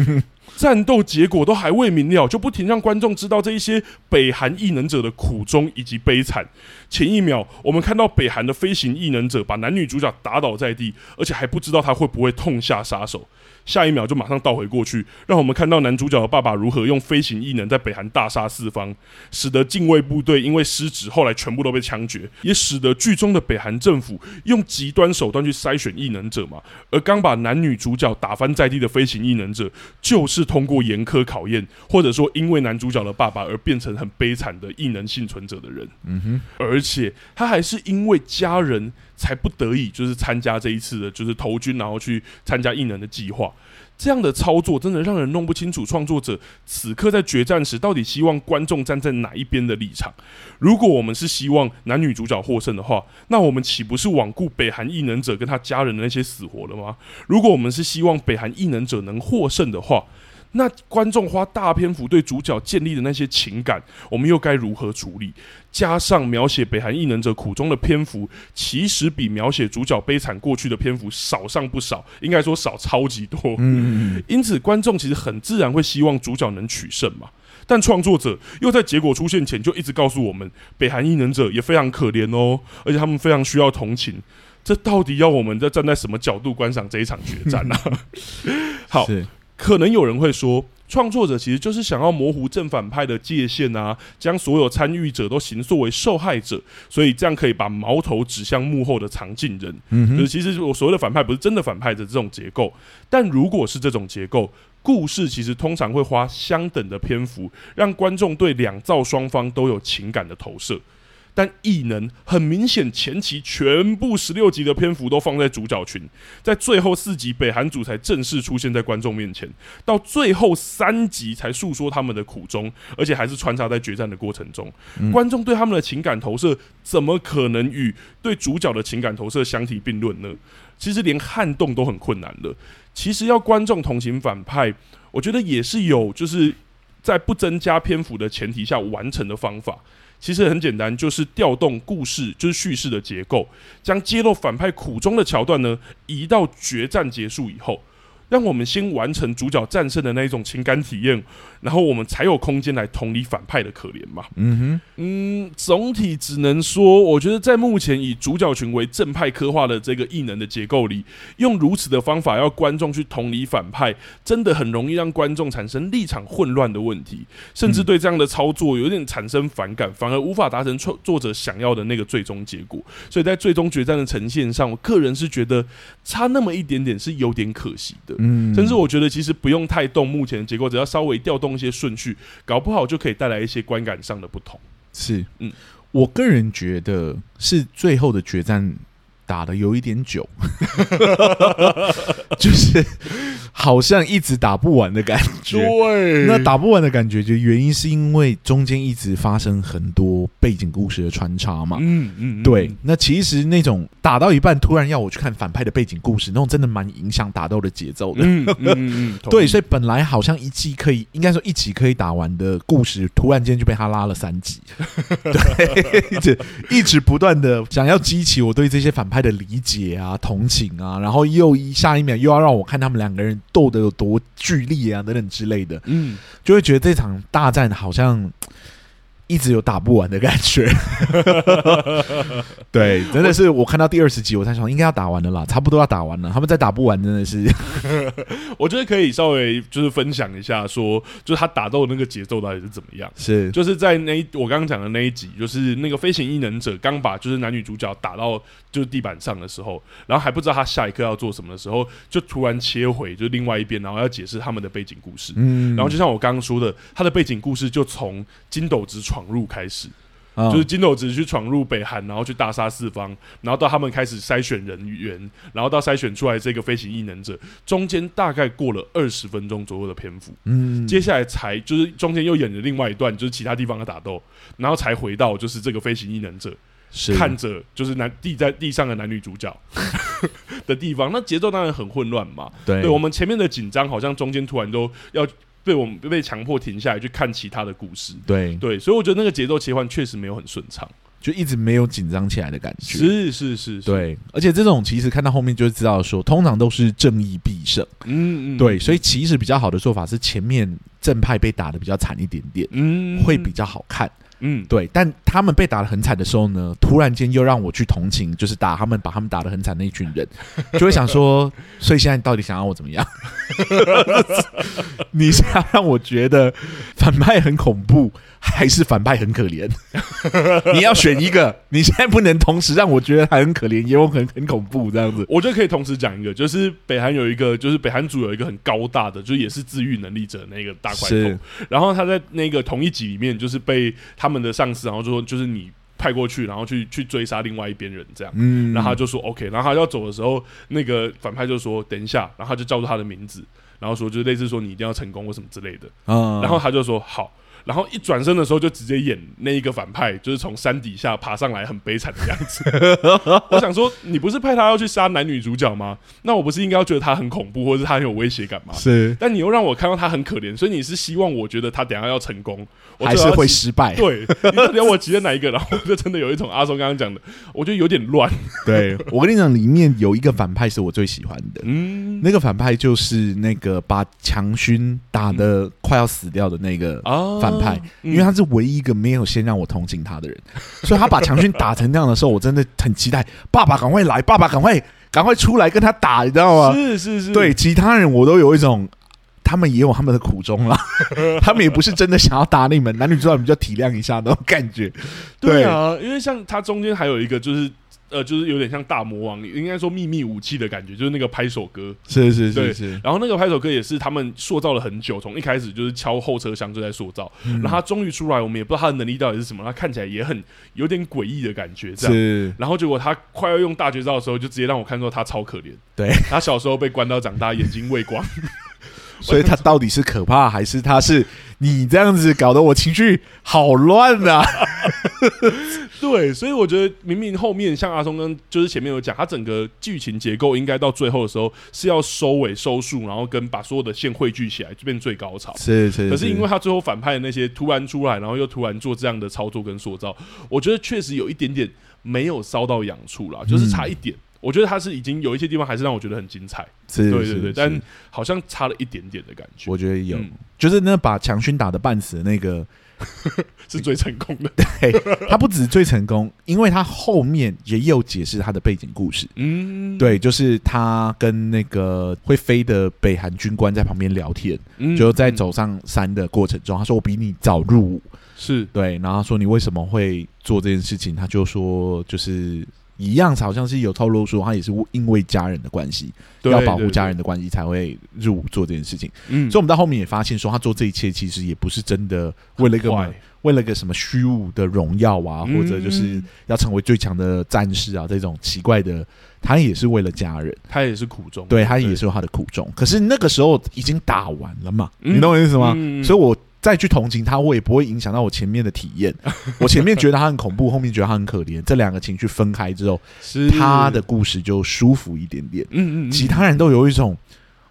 战斗结果都还未明了，就不停让观众知道这一些北韩异能者的苦衷以及悲惨。前一秒，我们看到北韩的飞行异能者把男女主角打倒在地，而且还不知道他会不会痛下杀手。下一秒就马上倒回过去，让我们看到男主角的爸爸如何用飞行异能在北韩大杀四方，使得近卫部队因为失职，后来全部都被枪决，也使得剧中的北韩政府用极端手段去筛选异能者嘛。而刚把男女主角打翻在地的飞行异能者，就是通过严苛考验，或者说因为男主角的爸爸而变成很悲惨的异能幸存者的人。嗯哼，而且他还是因为家人。才不得已就是参加这一次的，就是投军，然后去参加异能的计划。这样的操作真的让人弄不清楚创作者此刻在决战时到底希望观众站在哪一边的立场。如果我们是希望男女主角获胜的话，那我们岂不是罔顾北韩异能者跟他家人的那些死活了吗？如果我们是希望北韩异能者能获胜的话，那观众花大篇幅对主角建立的那些情感，我们又该如何处理？加上描写北韩异能者苦衷的篇幅，其实比描写主角悲惨过去的篇幅少上不少，应该说少超级多。嗯，因此观众其实很自然会希望主角能取胜嘛。但创作者又在结果出现前就一直告诉我们，北韩异能者也非常可怜哦，而且他们非常需要同情。这到底要我们在站在什么角度观赏这一场决战 呢？好。可能有人会说，创作者其实就是想要模糊正反派的界限啊，将所有参与者都形塑为受害者，所以这样可以把矛头指向幕后的藏镜人。嗯，就是其实我所谓的反派不是真的反派的这种结构，但如果是这种结构，故事其实通常会花相等的篇幅，让观众对两造双方都有情感的投射。但异能很明显，前期全部十六集的篇幅都放在主角群，在最后四集北韩组才正式出现在观众面前，到最后三集才诉说他们的苦衷，而且还是穿插在决战的过程中。嗯、观众对他们的情感投射，怎么可能与对主角的情感投射相提并论呢？其实连撼动都很困难了。其实要观众同情反派，我觉得也是有，就是在不增加篇幅的前提下完成的方法。其实很简单，就是调动故事，就是叙事的结构，将揭露反派苦衷的桥段呢，移到决战结束以后。让我们先完成主角战胜的那一种情感体验，然后我们才有空间来同理反派的可怜嘛。嗯哼，嗯，总体只能说，我觉得在目前以主角群为正派刻画的这个异能的结构里，用如此的方法要观众去同理反派，真的很容易让观众产生立场混乱的问题，甚至对这样的操作有点产生反感，反而无法达成作作者想要的那个最终结果。所以在最终决战的呈现上，我个人是觉得差那么一点点是有点可惜的。嗯，甚至我觉得其实不用太动目前的结构，只要稍微调动一些顺序，搞不好就可以带来一些观感上的不同。是，嗯，我个人觉得是最后的决战打的有一点久，就是。好像一直打不完的感觉。对，那打不完的感觉，就原因是因为中间一直发生很多背景故事的穿插嘛。嗯嗯，对。那其实那种打到一半，突然要我去看反派的背景故事，那种真的蛮影响打斗的节奏的。嗯嗯 嗯，对。所以本来好像一季可以，应该说一集可以打完的故事，突然间就被他拉了三集。对，一直一直不断的想要激起我对这些反派的理解啊、同情啊，然后又一下一秒又要让我看他们两个人。斗得有多剧烈啊，等等之类的，嗯，就会觉得这场大战好像。一直有打不完的感觉，对，真的是我看到第二十集，我才想应该要打完了啦，差不多要打完了。他们再打不完，真的是，我觉得可以稍微就是分享一下说，说就是他打斗的那个节奏到底是怎么样？是，就是在那一我刚刚讲的那一集，就是那个飞行异能者刚把就是男女主角打到就是地板上的时候，然后还不知道他下一刻要做什么的时候，就突然切回就是另外一边，然后要解释他们的背景故事。嗯，然后就像我刚刚说的，他的背景故事就从金斗直闯入开始，就是金斗子去闯入北韩，然后去大杀四方，然后到他们开始筛选人员，然后到筛选出来这个飞行异能者，中间大概过了二十分钟左右的篇幅，嗯，接下来才就是中间又演了另外一段，就是其他地方的打斗，然后才回到就是这个飞行异能者是。看着就是男地在地上的男女主角 的地方，那节奏当然很混乱嘛，对，对我们前面的紧张好像中间突然都要。被我们被强迫停下来去看其他的故事，对。对，所以我觉得那个节奏切换确实没有很顺畅，就一直没有紧张起来的感觉。是是是，是，对，而且这种其实看到后面就知道说，通常都是正义必胜。嗯嗯，对，所以其实比较好的做法是前面正派被打的比较惨一点点，嗯，会比较好看。嗯，对，但他们被打的很惨的时候呢，突然间又让我去同情，就是打他们，把他们打的很惨那一群人，就会想说，所以现在到底想要我怎么样？你是要让我觉得反派很恐怖，还是反派很可怜？你要选一个，你现在不能同时让我觉得他很可怜，也有很很恐怖这样子。我觉得可以同时讲一个，就是北韩有一个，就是北韩组有一个很高大的，就是也是自愈能力者那个大怪头，然后他在那个同一集里面，就是被他们的上司，然后就说就是你派过去，然后去去追杀另外一边人这样，嗯，然后他就说 OK，然后他要走的时候，那个反派就说等一下，然后他就叫住他的名字，然后说就是类似说你一定要成功或什么之类的，嗯，然后他就说好。然后一转身的时候，就直接演那一个反派，就是从山底下爬上来，很悲惨的样子。我想说，你不是派他要去杀男女主角吗？那我不是应该要觉得他很恐怖，或者是他很有威胁感吗？是。但你又让我看到他很可怜，所以你是希望我觉得他等下要成功，还是会失败？对，你到底要我急着哪一个？然后就真的有一种阿松刚刚讲的，我觉得有点乱。对，我跟你讲，里面有一个反派是我最喜欢的，嗯，那个反派就是那个把强勋打的快要死掉的那个反派，因为他是唯一一个没有先让我同情他的人，所以他把强勋打成那样的时候，我真的很期待爸爸赶快来，爸爸赶快赶快出来跟他打，你知道吗？是是是，对其他人我都有一种，他们也有他们的苦衷啦，他们也不是真的想要打你们，男女主角你们就体谅一下那种感觉。对啊，因为像他中间还有一个就是。呃，就是有点像大魔王，应该说秘密武器的感觉，就是那个拍手歌，是是是是。然后那个拍手歌也是他们塑造了很久，从一开始就是敲后车厢就在塑造，嗯、然后他终于出来，我们也不知道他的能力到底是什么，他看起来也很有点诡异的感觉，这样。是。然后结果他快要用大绝招的时候，就直接让我看到他超可怜。对，他小时候被关到长大，眼睛未光。所以他到底是可怕，还是他是你这样子搞得我情绪好乱啊！对，所以我觉得明明后面像阿松跟就是前面有讲，他整个剧情结构应该到最后的时候是要收尾收束，然后跟把所有的线汇聚起来，就变最高潮。是是，是。可是因为他最后反派的那些突然出来，然后又突然做这样的操作跟塑造，我觉得确实有一点点没有烧到痒处啦，就是差一点。嗯我觉得他是已经有一些地方还是让我觉得很精彩，是对对对，但好像差了一点点的感觉。我觉得有，嗯、就是那把强勋打的半死的那个 是最成功的。对，他不只是最成功，因为他后面也有解释他的背景故事。嗯，对，就是他跟那个会飞的北韩军官在旁边聊天，嗯、就在走上山的过程中，他说：“我比你早入伍。”是对，然后说：“你为什么会做这件事情？”他就说：“就是。”一样，好像是有透露说他也是因为家人的关系，要保护家人的关系才会入伍做这件事情。嗯，所以我们到后面也发现说，他做这一切其实也不是真的为了一个为了一个什么虚无的荣耀啊，或者就是要成为最强的战士啊这种奇怪的，他也是为了家人，他也是苦衷，对他也是有他的苦衷。可是那个时候已经打完了嘛，你懂我意思吗？所以我。再去同情他，我也不会影响到我前面的体验。我前面觉得他很恐怖，后面觉得他很可怜，这两个情绪分开之后，他的故事就舒服一点点。嗯嗯，其他人都有一种，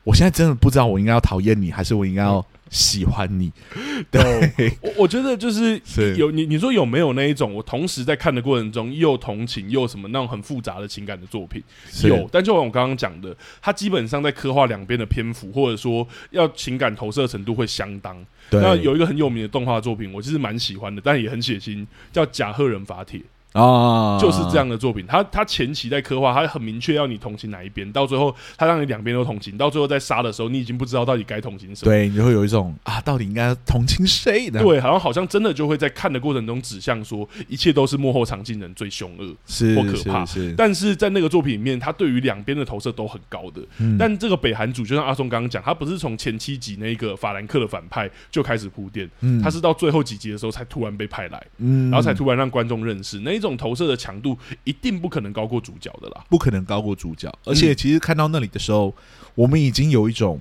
我现在真的不知道我应该要讨厌你，还是我应该要。喜欢你，对，我我觉得就是有你你说有没有那一种，我同时在看的过程中又同情又什么那种很复杂的情感的作品？有，但就像我刚刚讲的，他基本上在刻画两边的篇幅，或者说要情感投射程度会相当。那有一个很有名的动画作品，我其实蛮喜欢的，但也很血腥，叫《甲贺忍法帖》。啊，就是这样的作品。他他前期在刻画，他很明确要你同情哪一边，到最后他让你两边都同情，到最后在杀的时候，你已经不知道到底该同情谁。对，你会有一种啊，到底应该同情谁呢？对，好像好像真的就会在看的过程中指向说，一切都是幕后藏镜人最凶恶，是或可怕。是，但是在那个作品里面，他对于两边的投射都很高的。嗯、但这个北韩组，就像阿松刚刚讲，他不是从前七集那个法兰克的反派就开始铺垫，嗯、他是到最后几集的时候才突然被派来，嗯、然后才突然让观众认识那一种投射的强度。一定不可能高过主角的啦，不可能高过主角。而且，其实看到那里的时候，嗯、我们已经有一种，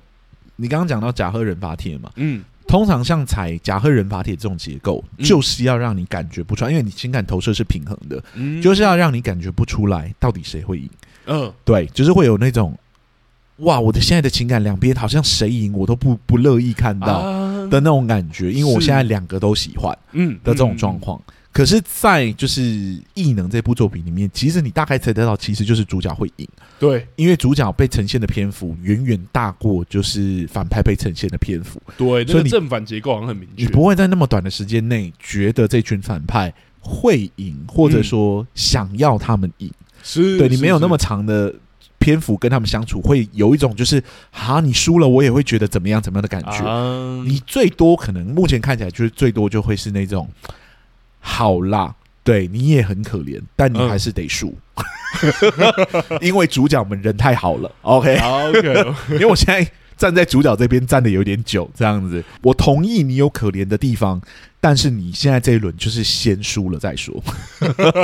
你刚刚讲到甲贺忍法帖嘛，嗯，通常像踩甲贺忍法帖这种结构，嗯、就是要让你感觉不出来，因为你情感投射是平衡的，嗯，就是要让你感觉不出来到底谁会赢。嗯，对，就是会有那种，哇，我的现在的情感两边好像谁赢我都不不乐意看到的那种感觉，因为我现在两个都喜欢，嗯的这种状况。可是，在就是《异能》这部作品里面，其实你大概猜得到，其实就是主角会赢。对，因为主角被呈现的篇幅远远大过就是反派被呈现的篇幅。对，所以正反结构好像很明确。你不会在那么短的时间内觉得这群反派会赢，或者说想要他们赢。是，对你没有那么长的篇幅跟他们相处，会有一种就是啊，你输了我也会觉得怎么样怎么样的感觉。你最多可能目前看起来就是最多就会是那种。好啦，对你也很可怜，但你还是得输，嗯、因为主角们人太好了。OK，OK，因为我现在站在主角这边站的有点久，这样子，我同意你有可怜的地方。但是你现在这一轮就是先输了再说，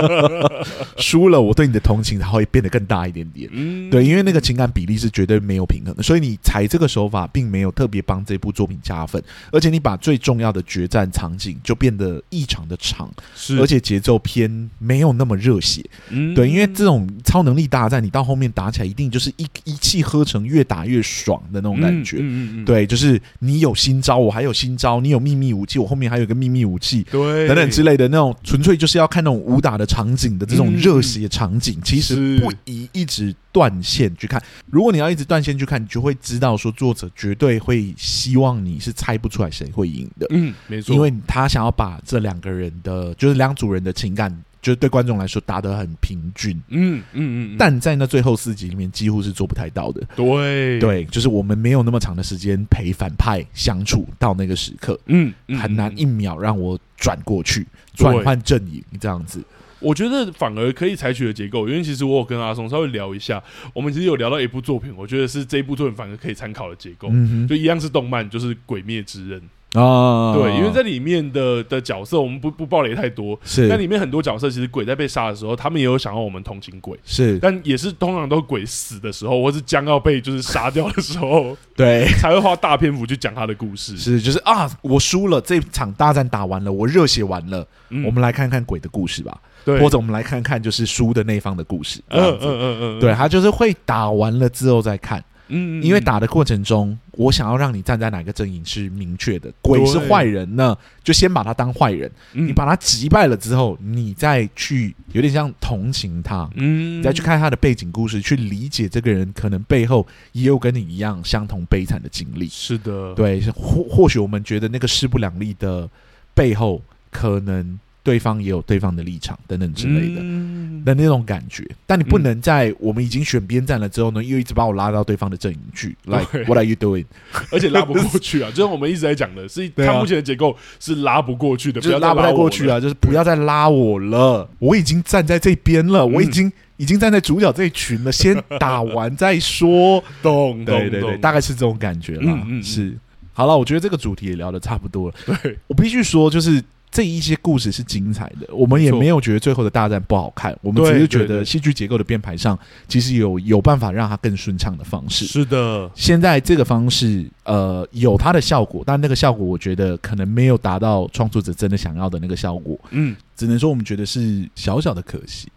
输了我对你的同情才会变得更大一点点。嗯，对，因为那个情感比例是绝对没有平衡的，所以你踩这个手法并没有特别帮这部作品加分，而且你把最重要的决战场景就变得异常的长，是，而且节奏偏没有那么热血。嗯，对，因为这种超能力大战，你到后面打起来一定就是一一气呵成，越打越爽的那种感觉。嗯嗯嗯，对，就是你有新招，我还有新招，你有秘密武器，我后面还有一个秘密。武器，对，等等之类的那种，纯粹就是要看那种武打的场景的这种热血场景，嗯、其实不宜一直断线去看。如果你要一直断线去看，你就会知道说作者绝对会希望你是猜不出来谁会赢的。嗯，没错，因为他想要把这两个人的，就是两组人的情感。就对观众来说打得很平均，嗯嗯嗯，但在那最后四集里面几乎是做不太到的。对。对，就是我们没有那么长的时间陪反派相处到那个时刻，嗯，很难一秒让我转过去转换阵营这样子。我觉得反而可以采取的结构，因为其实我有跟阿松稍微聊一下，我们其实有聊到一部作品，我觉得是这一部作品反而可以参考的结构，就一样是动漫，就是《鬼灭之刃》。啊，对，因为在里面的的角色，我们不不暴雷太多，是，但里面很多角色其实鬼在被杀的时候，他们也有想要我们同情鬼，是，但也是通常都鬼死的时候，或是将要被就是杀掉的时候，对，才会花大篇幅去讲他的故事，是，就是啊，我输了这场大战打完了，我热血完了，嗯、我们来看看鬼的故事吧，对，或者我们来看看就是输的那方的故事，嗯嗯嗯嗯，对，他就是会打完了之后再看。嗯，因为打的过程中，我想要让你站在哪个阵营是明确的。鬼是坏人呢，就先把他当坏人。你把他击败了之后，你再去有点像同情他，嗯，你再去看他的背景故事，去理解这个人可能背后也有跟你一样相同悲惨的经历。是的，对，或或许我们觉得那个势不两立的背后，可能。对方也有对方的立场等等之类的、嗯、的那种感觉，但你不能在我们已经选边站了之后呢，又一直把我拉到对方的阵营去。Like what are you doing？而且拉不过去啊！就是我们一直在讲的，是他目前的结构是拉不过去的，就是拉不太过去啊！就是不要再拉我了，我已经站在这边了，我已经已经站在主角这一群了，先打完再说。懂，对对对，大概是这种感觉了。嗯嗯，是。好了，我觉得这个主题也聊得差不多了。对，我必须说，就是。这一些故事是精彩的，我们也没有觉得最后的大战不好看，我们只是觉得戏剧结构的编排上其实有有办法让它更顺畅的方式。是的，现在这个方式呃有它的效果，但那个效果我觉得可能没有达到创作者真的想要的那个效果。嗯，只能说我们觉得是小小的可惜。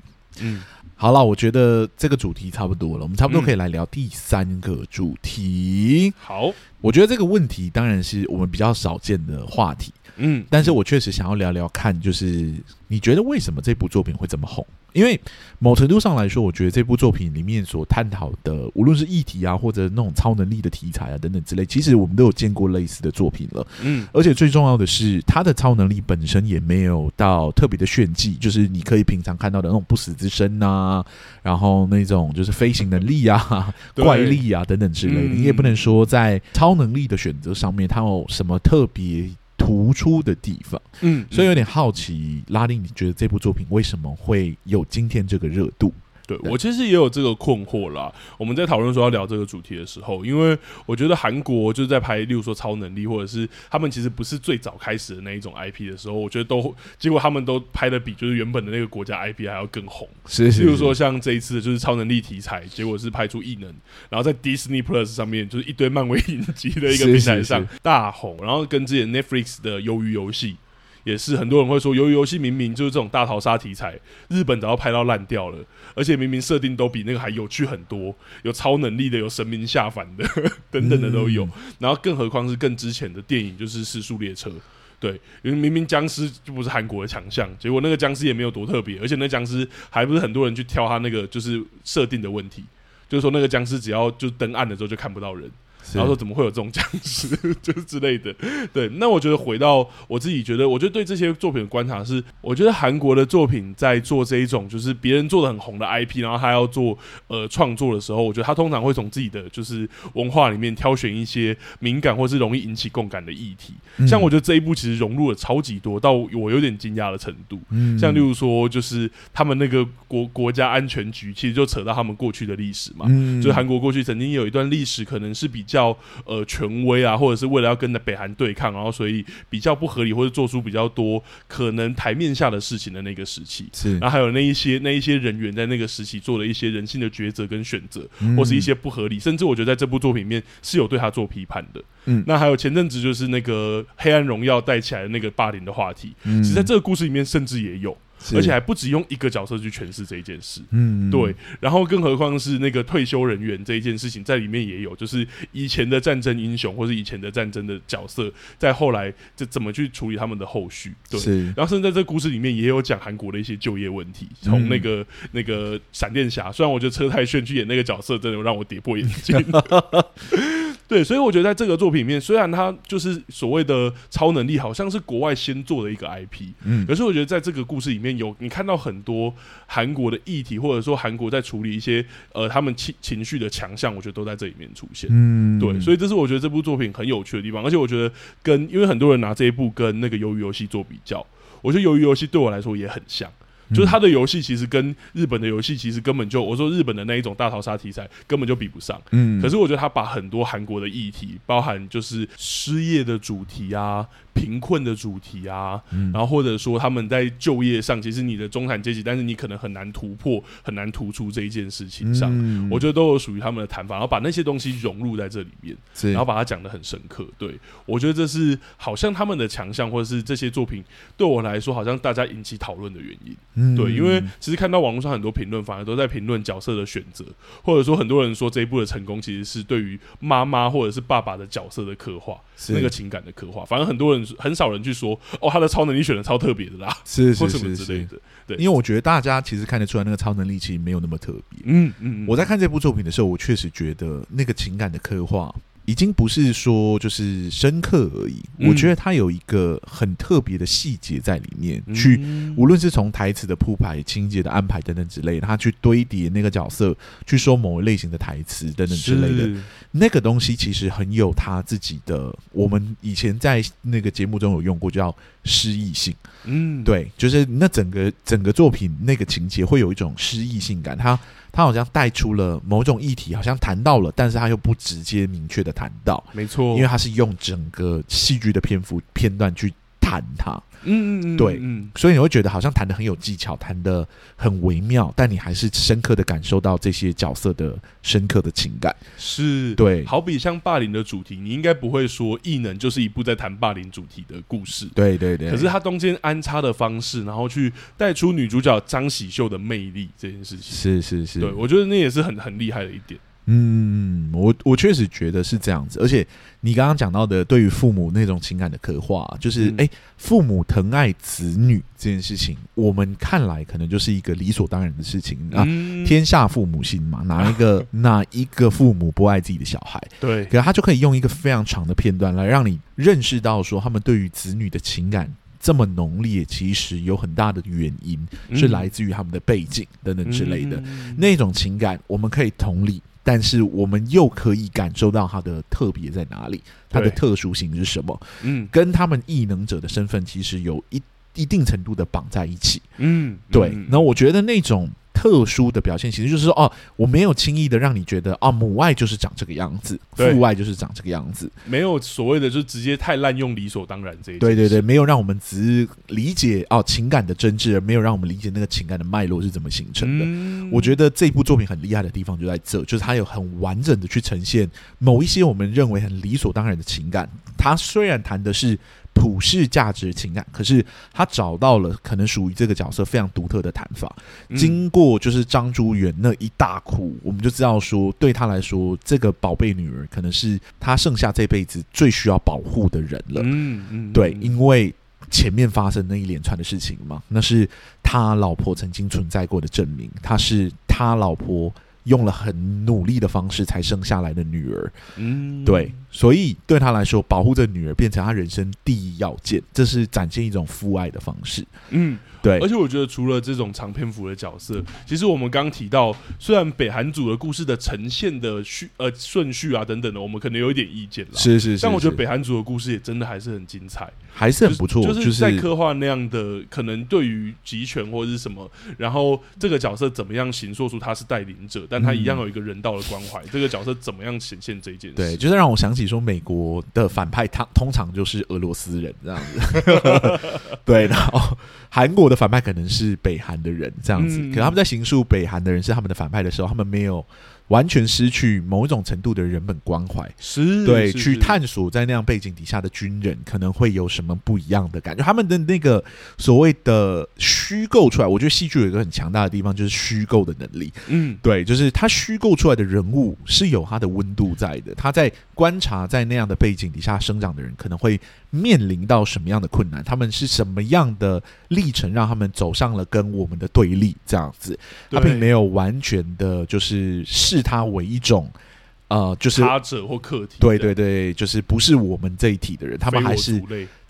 嗯，好了，我觉得这个主题差不多了，我们差不多可以来聊第三个主题。好，我觉得这个问题当然是我们比较少见的话题。嗯，但是我确实想要聊聊看，就是你觉得为什么这部作品会这么红？因为某程度上来说，我觉得这部作品里面所探讨的，无论是议题啊，或者那种超能力的题材啊等等之类，其实我们都有见过类似的作品了。嗯，而且最重要的是，他的超能力本身也没有到特别的炫技，就是你可以平常看到的那种不死之身啊，然后那种就是飞行能力啊、怪力啊等等之类的，你也不能说在超能力的选择上面，他有什么特别。突出的地方，嗯，所以有点好奇，拉丁，你觉得这部作品为什么会有今天这个热度？对，我其实也有这个困惑啦。我们在讨论说要聊这个主题的时候，因为我觉得韩国就是在拍，例如说超能力，或者是他们其实不是最早开始的那一种 IP 的时候，我觉得都结果他们都拍的比就是原本的那个国家 IP 还要更红。是，是，是，例如说像这一次就是超能力题材，结果是拍出异能，然后在 Disney Plus 上面就是一堆漫威影集的一个平台上大红，然后跟之前 Netflix 的鱿鱼游戏。也是很多人会说，鱿鱼游戏明明就是这种大逃杀题材，日本早要拍到烂掉了，而且明明设定都比那个还有趣很多，有超能力的，有神明下凡的等等的都有。然后更何况是更之前的电影，就是《尸速列车》，对，因为明明僵尸就不是韩国的强项，结果那个僵尸也没有多特别，而且那僵尸还不是很多人去挑他那个就是设定的问题，就是说那个僵尸只要就登岸的时候就看不到人。然后说怎么会有这种僵尸，就是之类的。对，那我觉得回到我自己觉得，我觉得对这些作品的观察是，我觉得韩国的作品在做这一种就是别人做的很红的 IP，然后他要做呃创作的时候，我觉得他通常会从自己的就是文化里面挑选一些敏感或是容易引起共感的议题。像我觉得这一部其实融入了超级多，到我有点惊讶的程度。像例如说，就是他们那个国国家安全局，其实就扯到他们过去的历史嘛。就是韩国过去曾经有一段历史，可能是比较。较呃权威啊，或者是为了要跟着北韩对抗，然后所以比较不合理，或者做出比较多可能台面下的事情的那个时期，是，然后还有那一些那一些人员在那个时期做了一些人性的抉择跟选择，嗯、或是一些不合理，甚至我觉得在这部作品里面是有对他做批判的。嗯，那还有前阵子就是那个《黑暗荣耀》带起来的那个霸凌的话题，嗯，其实在这个故事里面甚至也有。而且还不止用一个角色去诠释这一件事，嗯，对。然后更何况是那个退休人员这一件事情，在里面也有，就是以前的战争英雄或是以前的战争的角色，在后来这怎么去处理他们的后续，对。然后甚至在这个故事里面也有讲韩国的一些就业问题，从那个那个闪电侠，虽然我觉得车太炫去演那个角色，真的让我跌破眼镜。对，所以我觉得在这个作品里面，虽然它就是所谓的超能力，好像是国外先做的一个 IP，嗯，可是我觉得在这个故事里面有你看到很多韩国的议题，或者说韩国在处理一些呃他们情情绪的强项，我觉得都在这里面出现，嗯，对，所以这是我觉得这部作品很有趣的地方，而且我觉得跟因为很多人拿这一部跟那个鱿鱼游戏做比较，我觉得鱿鱼游戏对我来说也很像。就是他的游戏其实跟日本的游戏其实根本就，我说日本的那一种大逃杀题材根本就比不上。嗯，可是我觉得他把很多韩国的议题，包含就是失业的主题啊。贫困的主题啊，嗯、然后或者说他们在就业上，其实你的中产阶级，但是你可能很难突破，很难突出这一件事情上，嗯、我觉得都有属于他们的谈法，然后把那些东西融入在这里面，然后把它讲得很深刻。对，我觉得这是好像他们的强项，或者是这些作品对我来说，好像大家引起讨论的原因。嗯、对，因为其实看到网络上很多评论，反而都在评论角色的选择，或者说很多人说这一部的成功，其实是对于妈妈或者是爸爸的角色的刻画，那个情感的刻画。反而很多人。很少人去说哦，他的超能力选的超特别的啦，是是是是之类的。对，因为我觉得大家其实看得出来，那个超能力其实没有那么特别。嗯嗯，我在看这部作品的时候，我确实觉得那个情感的刻画。已经不是说就是深刻而已，嗯、我觉得他有一个很特别的细节在里面，嗯、去无论是从台词的铺排、情节的安排等等之类的，他去堆叠那个角色，去说某一类型的台词等等之类的，那个东西其实很有他自己的。我们以前在那个节目中有用过，叫诗意性。嗯，对，就是那整个整个作品那个情节会有一种诗意性感，它它好像带出了某种议题，好像谈到了，但是他又不直接明确的谈到，没错，因为他是用整个戏剧的篇幅片段去谈它，嗯嗯嗯，对，嗯，所以你会觉得好像谈的很有技巧，谈的很微妙，但你还是深刻的感受到这些角色的深刻的情感，是对，好比像霸凌的主题，你应该不会说异能就是一部在谈霸凌主题的故事，对对对，可是他中间安插的方式，然后去带出女主角张喜秀的魅力这件事情，是是是，对我觉得那也是很很厉害的一点。嗯，我我确实觉得是这样子，而且你刚刚讲到的对于父母那种情感的刻画，就是哎、父母疼爱子女这件事情，我们看来可能就是一个理所当然的事情啊。天下父母心嘛，哪一个哪一个父母不爱自己的小孩？对，可他就可以用一个非常长的片段来让你认识到，说他们对于子女的情感这么浓烈，其实有很大的原因是来自于他们的背景等等之类的那种情感，我们可以同理。但是我们又可以感受到它的特别在哪里，它的特殊性是什么？嗯，跟他们异能者的身份其实有一一定程度的绑在一起。嗯，对。那我觉得那种。特殊的表现，形式就是说，哦，我没有轻易的让你觉得，哦，母爱就是长这个样子，父爱就是长这个样子，没有所谓的就直接太滥用理所当然这一。对对对，没有让我们只理解哦情感的真挚，而没有让我们理解那个情感的脉络是怎么形成的。嗯、我觉得这部作品很厉害的地方就在这，就是它有很完整的去呈现某一些我们认为很理所当然的情感。它虽然谈的是。普世价值情感，可是他找到了可能属于这个角色非常独特的谈法。经过就是张珠元那一大哭，我们就知道说，对他来说，这个宝贝女儿可能是他剩下这辈子最需要保护的人了。嗯嗯，对，因为前面发生那一连串的事情嘛，那是他老婆曾经存在过的证明，他是他老婆。用了很努力的方式才生下来的女儿，嗯，对，所以对他来说，保护这女儿变成他人生第一要件，这是展现一种父爱的方式，嗯。对，而且我觉得除了这种长篇幅的角色，其实我们刚提到，虽然北韩组的故事的呈现的序呃顺序啊等等的，我们可能有一点意见了，是是是，但我觉得北韩组的故事也真的还是很精彩，还是很不错，就是在刻画那样的可能对于集权或者是什么，然后这个角色怎么样形塑出他是带领者，但他一样有一个人道的关怀，这个角色怎么样显现这一件事？对，就是让我想起说，美国的反派他通常就是俄罗斯人这样子，对，然后韩国的。反派可能是北韩的人这样子，可他们在行述北韩的人是他们的反派的时候，他们没有。完全失去某一种程度的人本关怀，是对去探索在那样背景底下的军人可能会有什么不一样的感觉。他们的那个所谓的虚构出来，我觉得戏剧有一个很强大的地方，就是虚构的能力。嗯，对，就是他虚构出来的人物是有他的温度在的。他在观察在那样的背景底下生长的人，可能会面临到什么样的困难？他们是什么样的历程，让他们走上了跟我们的对立？这样子，他并没有完全的，就是。视他为一种，呃，就是他者或客体，对对对，就是不是我们这一体的人，他们还是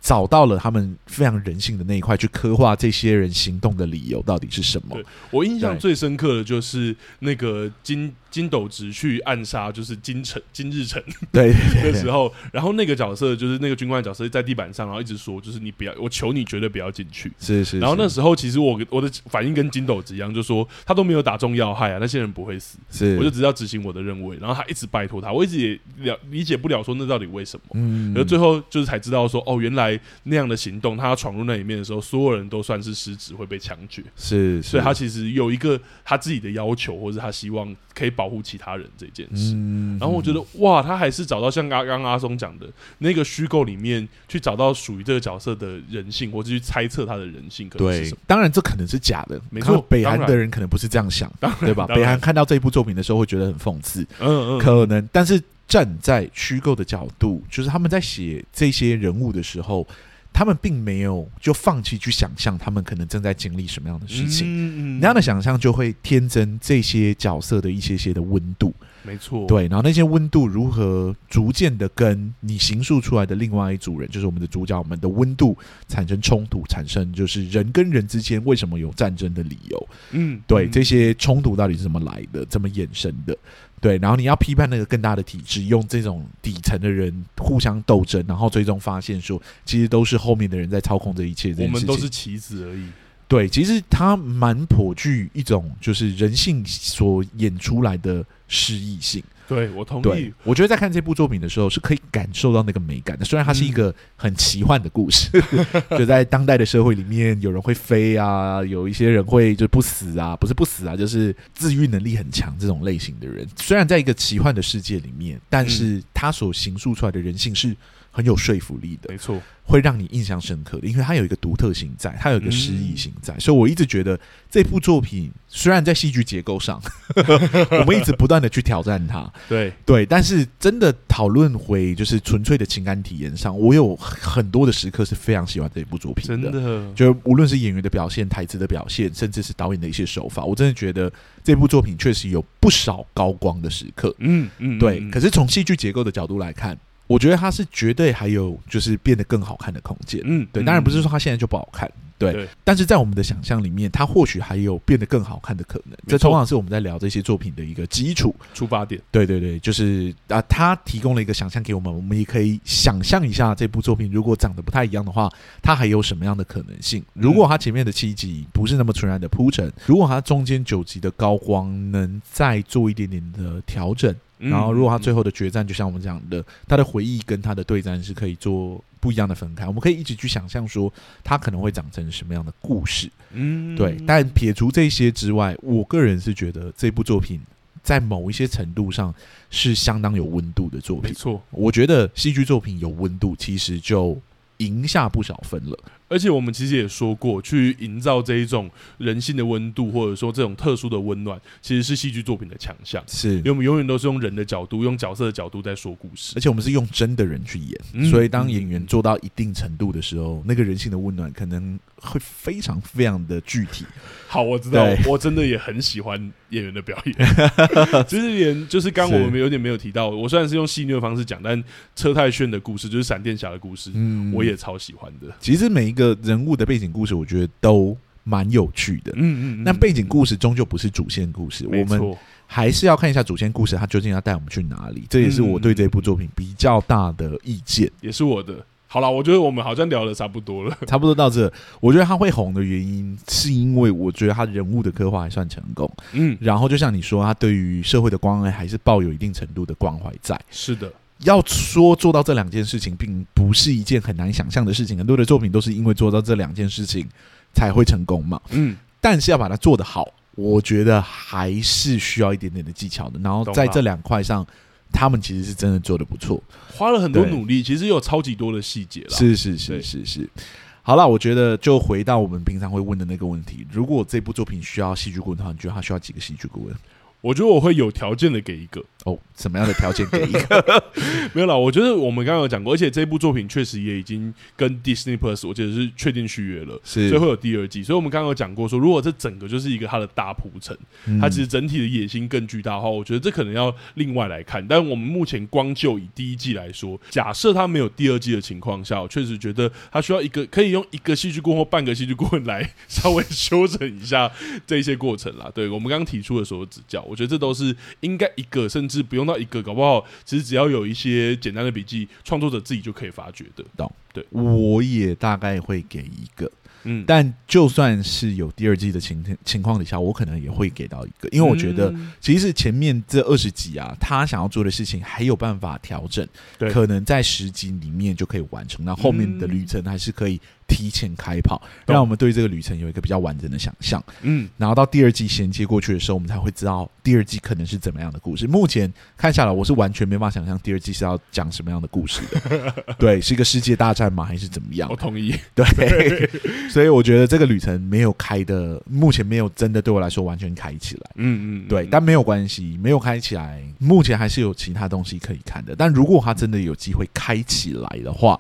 找到了他们非常人性的那一块，去刻画这些人行动的理由到底是什么。我印象最深刻的就是那个金。金斗直去暗杀就是金城金日成 对的时候，然后那个角色就是那个军官的角色在地板上，然后一直说就是你不要，我求你绝对不要进去。是，是是。然后那时候其实我我的反应跟金斗直一样，就说他都没有打中要害啊，那些人不会死。是，我就只要执行我的任务。然后他一直拜托他，我一直也了理解不了说那到底为什么。嗯。而最后就是才知道说哦，原来那样的行动，他要闯入那里面的时候，所有人都算是失职会被枪决。是，是，所以他其实有一个他自己的要求，或者他希望可以保护其他人这件事。嗯，然后我觉得哇，他还是找到像刚刚阿松讲的那个虚构里面去找到属于这个角色的人性，或者去猜测他的人性可能是什么。对，当然这可能是假的，没错。北韩的人可能不是这样想，对吧？北韩看到这一部作品的时候会觉得很讽刺，嗯嗯，可能。但是站在虚构的角度，就是他们在写这些人物的时候。他们并没有就放弃去想象他们可能正在经历什么样的事情，嗯嗯、那样的想象就会天真这些角色的一些些的温度。没错，对，然后那些温度如何逐渐的跟你形塑出来的另外一组人，就是我们的主角我们的温度产生冲突，产生就是人跟人之间为什么有战争的理由？嗯，对，这些冲突到底是怎么来的，怎么衍生的？对，然后你要批判那个更大的体制，用这种底层的人互相斗争，然后最终发现说，其实都是后面的人在操控这一切这。我们都是棋子而已。对，其实他蛮颇具一种就是人性所演出来的诗意性。对，我同意。我觉得在看这部作品的时候，是可以感受到那个美感的。虽然它是一个很奇幻的故事，嗯、就在当代的社会里面，有人会飞啊，有一些人会就不死啊，不是不死啊，就是自愈能力很强这种类型的人。虽然在一个奇幻的世界里面，但是他所形塑出来的人性是很有说服力的，没错，会让你印象深刻的，因为它有一个独特性在，它有一个诗意性在，所以我一直觉得这部作品虽然在戏剧结构上，我们一直不断的去挑战它，对。对，但是真的讨论回就是纯粹的情感体验上，我有很多的时刻是非常喜欢这部作品的，真的，就无论是演员的表现、台词的表现，甚至是导演的一些手法，我真的觉得这部作品确实有不少高光的时刻，嗯嗯，对，可是从戏剧结构的角度来看。我觉得他是绝对还有就是变得更好看的空间，嗯，对，当然不是说他现在就不好看，对，对，但是在我们的想象里面，他或许还有变得更好看的可能。这通常是我们在聊这些作品的一个基础出发点。对对对，就是啊，他提供了一个想象给我们，我们也可以想象一下这部作品如果长得不太一样的话，它还有什么样的可能性？如果它前面的七集不是那么纯然的铺陈，如果它中间九集的高光能再做一点点的调整。然后，如果他最后的决战，就像我们讲的，他的回忆跟他的对战是可以做不一样的分开。我们可以一直去想象说，他可能会长成什么样的故事。嗯，对。但撇除这些之外，我个人是觉得这部作品在某一些程度上是相当有温度的作品。没错，我觉得戏剧作品有温度，其实就赢下不少分了。而且我们其实也说过，去营造这一种人性的温度，或者说这种特殊的温暖，其实是戏剧作品的强项。是，因为我们永远都是用人的角度，用角色的角度在说故事，而且我们是用真的人去演。嗯、所以当演员做到一定程度的时候，嗯、那个人性的温暖可能会非常非常的具体。好，我知道，我真的也很喜欢演员的表演。其实连就是刚我们有点没有提到，我虽然是用戏谑的方式讲，但车太炫的故事就是闪电侠的故事，嗯，我也超喜欢的。其实每一个。人物的背景故事，我觉得都蛮有趣的。嗯嗯，那背景故事终究不是主线故事，我们还是要看一下主线故事，它究竟要带我们去哪里。这也是我对这部作品比较大的意见，也是我的。好了，我觉得我们好像聊的差不多了，差不多到这。我觉得他会红的原因，是因为我觉得他人物的刻画还算成功。嗯，然后就像你说，他对于社会的关爱还是抱有一定程度的关怀在。是的。要说做到这两件事情，并不是一件很难想象的事情。很多的作品都是因为做到这两件事情才会成功嘛。嗯，但是要把它做得好，我觉得还是需要一点点的技巧的。然后在这两块上，他们其实是真的做的不错，花了很多努力，其实有超级多的细节了。是是是是是。好了，我觉得就回到我们平常会问的那个问题：如果这部作品需要戏剧顾问的话，你觉得他需要几个戏剧顾问？我觉得我会有条件的给一个哦，什么样的条件给一个？没有啦，我觉得我们刚刚有讲过，而且这部作品确实也已经跟 Disney Plus 我觉得是确定续约了，是，所以会有第二季。所以我们刚刚有讲过说，如果这整个就是一个它的大铺陈，嗯、它其实整体的野心更巨大的话，我觉得这可能要另外来看。但我们目前光就以第一季来说，假设它没有第二季的情况下，我确实觉得它需要一个可以用一个戏剧顾问或半个戏剧顾问来稍微修整一下这一些过程啦。对，我们刚刚提出的所有指教，我觉得这都是应该一个甚至。是不用到一个，搞不好其实只要有一些简单的笔记，创作者自己就可以发掘的。懂？对，我也大概会给一个。嗯，但就算是有第二季的情情况底下，我可能也会给到一个，因为我觉得其实前面这二十集啊，他想要做的事情还有办法调整，对，可能在十集里面就可以完成。那后面的旅程还是可以。提前开跑，让我们对这个旅程有一个比较完整的想象。嗯，然后到第二季衔接过去的时候，我们才会知道第二季可能是怎么样的故事。目前看下来，我是完全没办法想象第二季是要讲什么样的故事的。对，是一个世界大战吗？还是怎么样？我同意。对，所以我觉得这个旅程没有开的，目前没有真的对我来说完全开起来。嗯嗯，对，但没有关系，没有开起来，目前还是有其他东西可以看的。但如果它真的有机会开起来的话，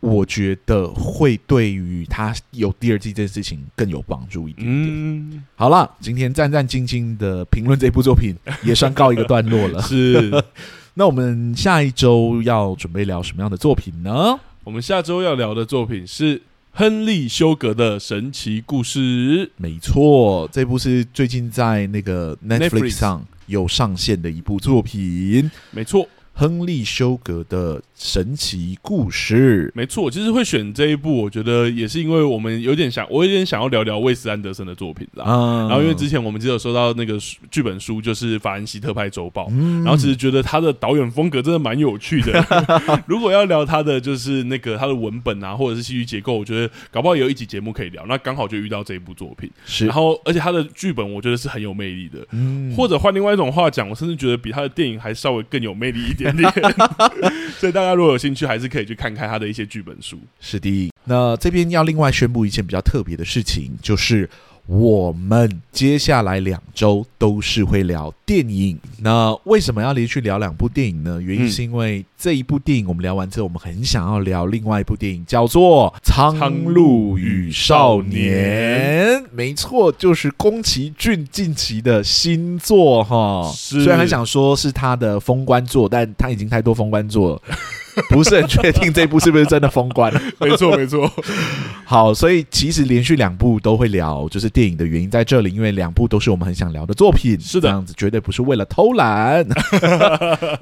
我觉得会对于他有第二季这件事情更有帮助一点点。嗯，好了，今天战战兢兢的评论这部作品 也算告一个段落了。是，那我们下一周要准备聊什么样的作品呢？我们下周要聊的作品是亨利·休格的神奇故事。没错，这部是最近在那个 Netflix 上有上线的一部作品。没错。亨利·休格的神奇故事，没错，其实会选这一部，我觉得也是因为我们有点想，我有点想要聊聊魏斯安德森的作品啦。嗯、然后因为之前我们只有收到那个剧本书，就是《法兰西特派周报》，嗯，然后其实觉得他的导演风格真的蛮有趣的。如果要聊他的就是那个他的文本啊，或者是戏剧结构，我觉得搞不好有一集节目可以聊。那刚好就遇到这一部作品，是。然后而且他的剧本我觉得是很有魅力的，嗯。或者换另外一种话讲，我甚至觉得比他的电影还稍微更有魅力一点。所以大家如果有兴趣，还是可以去看看他的一些剧本书。是的，那这边要另外宣布一件比较特别的事情，就是。我们接下来两周都是会聊电影。那为什么要连续聊两部电影呢？原因是因为这一部电影我们聊完之后，我们很想要聊另外一部电影，叫做《苍鹭与少年》。没错，就是宫崎骏近期的新作哈。虽然很想说是他的封关作，但他已经太多封关作了。不是很确定这部是不是真的封关？没错，没错。好，所以其实连续两部都会聊，就是电影的原因在这里，因为两部都是我们很想聊的作品。是的，这样子绝对不是为了偷懒。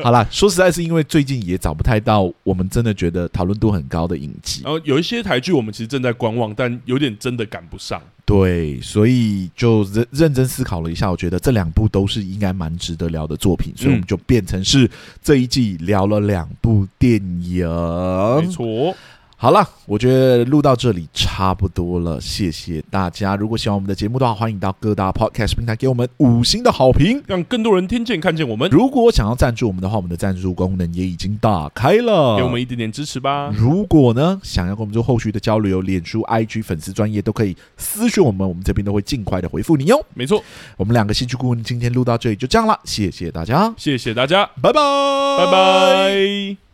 好啦，说实在，是因为最近也找不太到我们真的觉得讨论度很高的影集。然后有一些台剧我们其实正在观望，但有点真的赶不上。对，所以就认认真思考了一下，我觉得这两部都是应该蛮值得聊的作品，所以我们就变成是这一季聊了两部电影。没错。好了，我觉得录到这里差不多了，谢谢大家。如果喜欢我们的节目的话，欢迎到各大 Podcast 平台给我们五星的好评，让更多人听见看见我们。如果想要赞助我们的话，我们的赞助功能也已经打开了，给我们一点点支持吧。如果呢，想要跟我们做后续的交流，脸书、IG 粉丝专业都可以私讯我们，我们这边都会尽快的回复你哟。没错，我们两个戏剧顾问今天录到这里就这样了，谢谢大家，谢谢大家，拜拜，拜拜。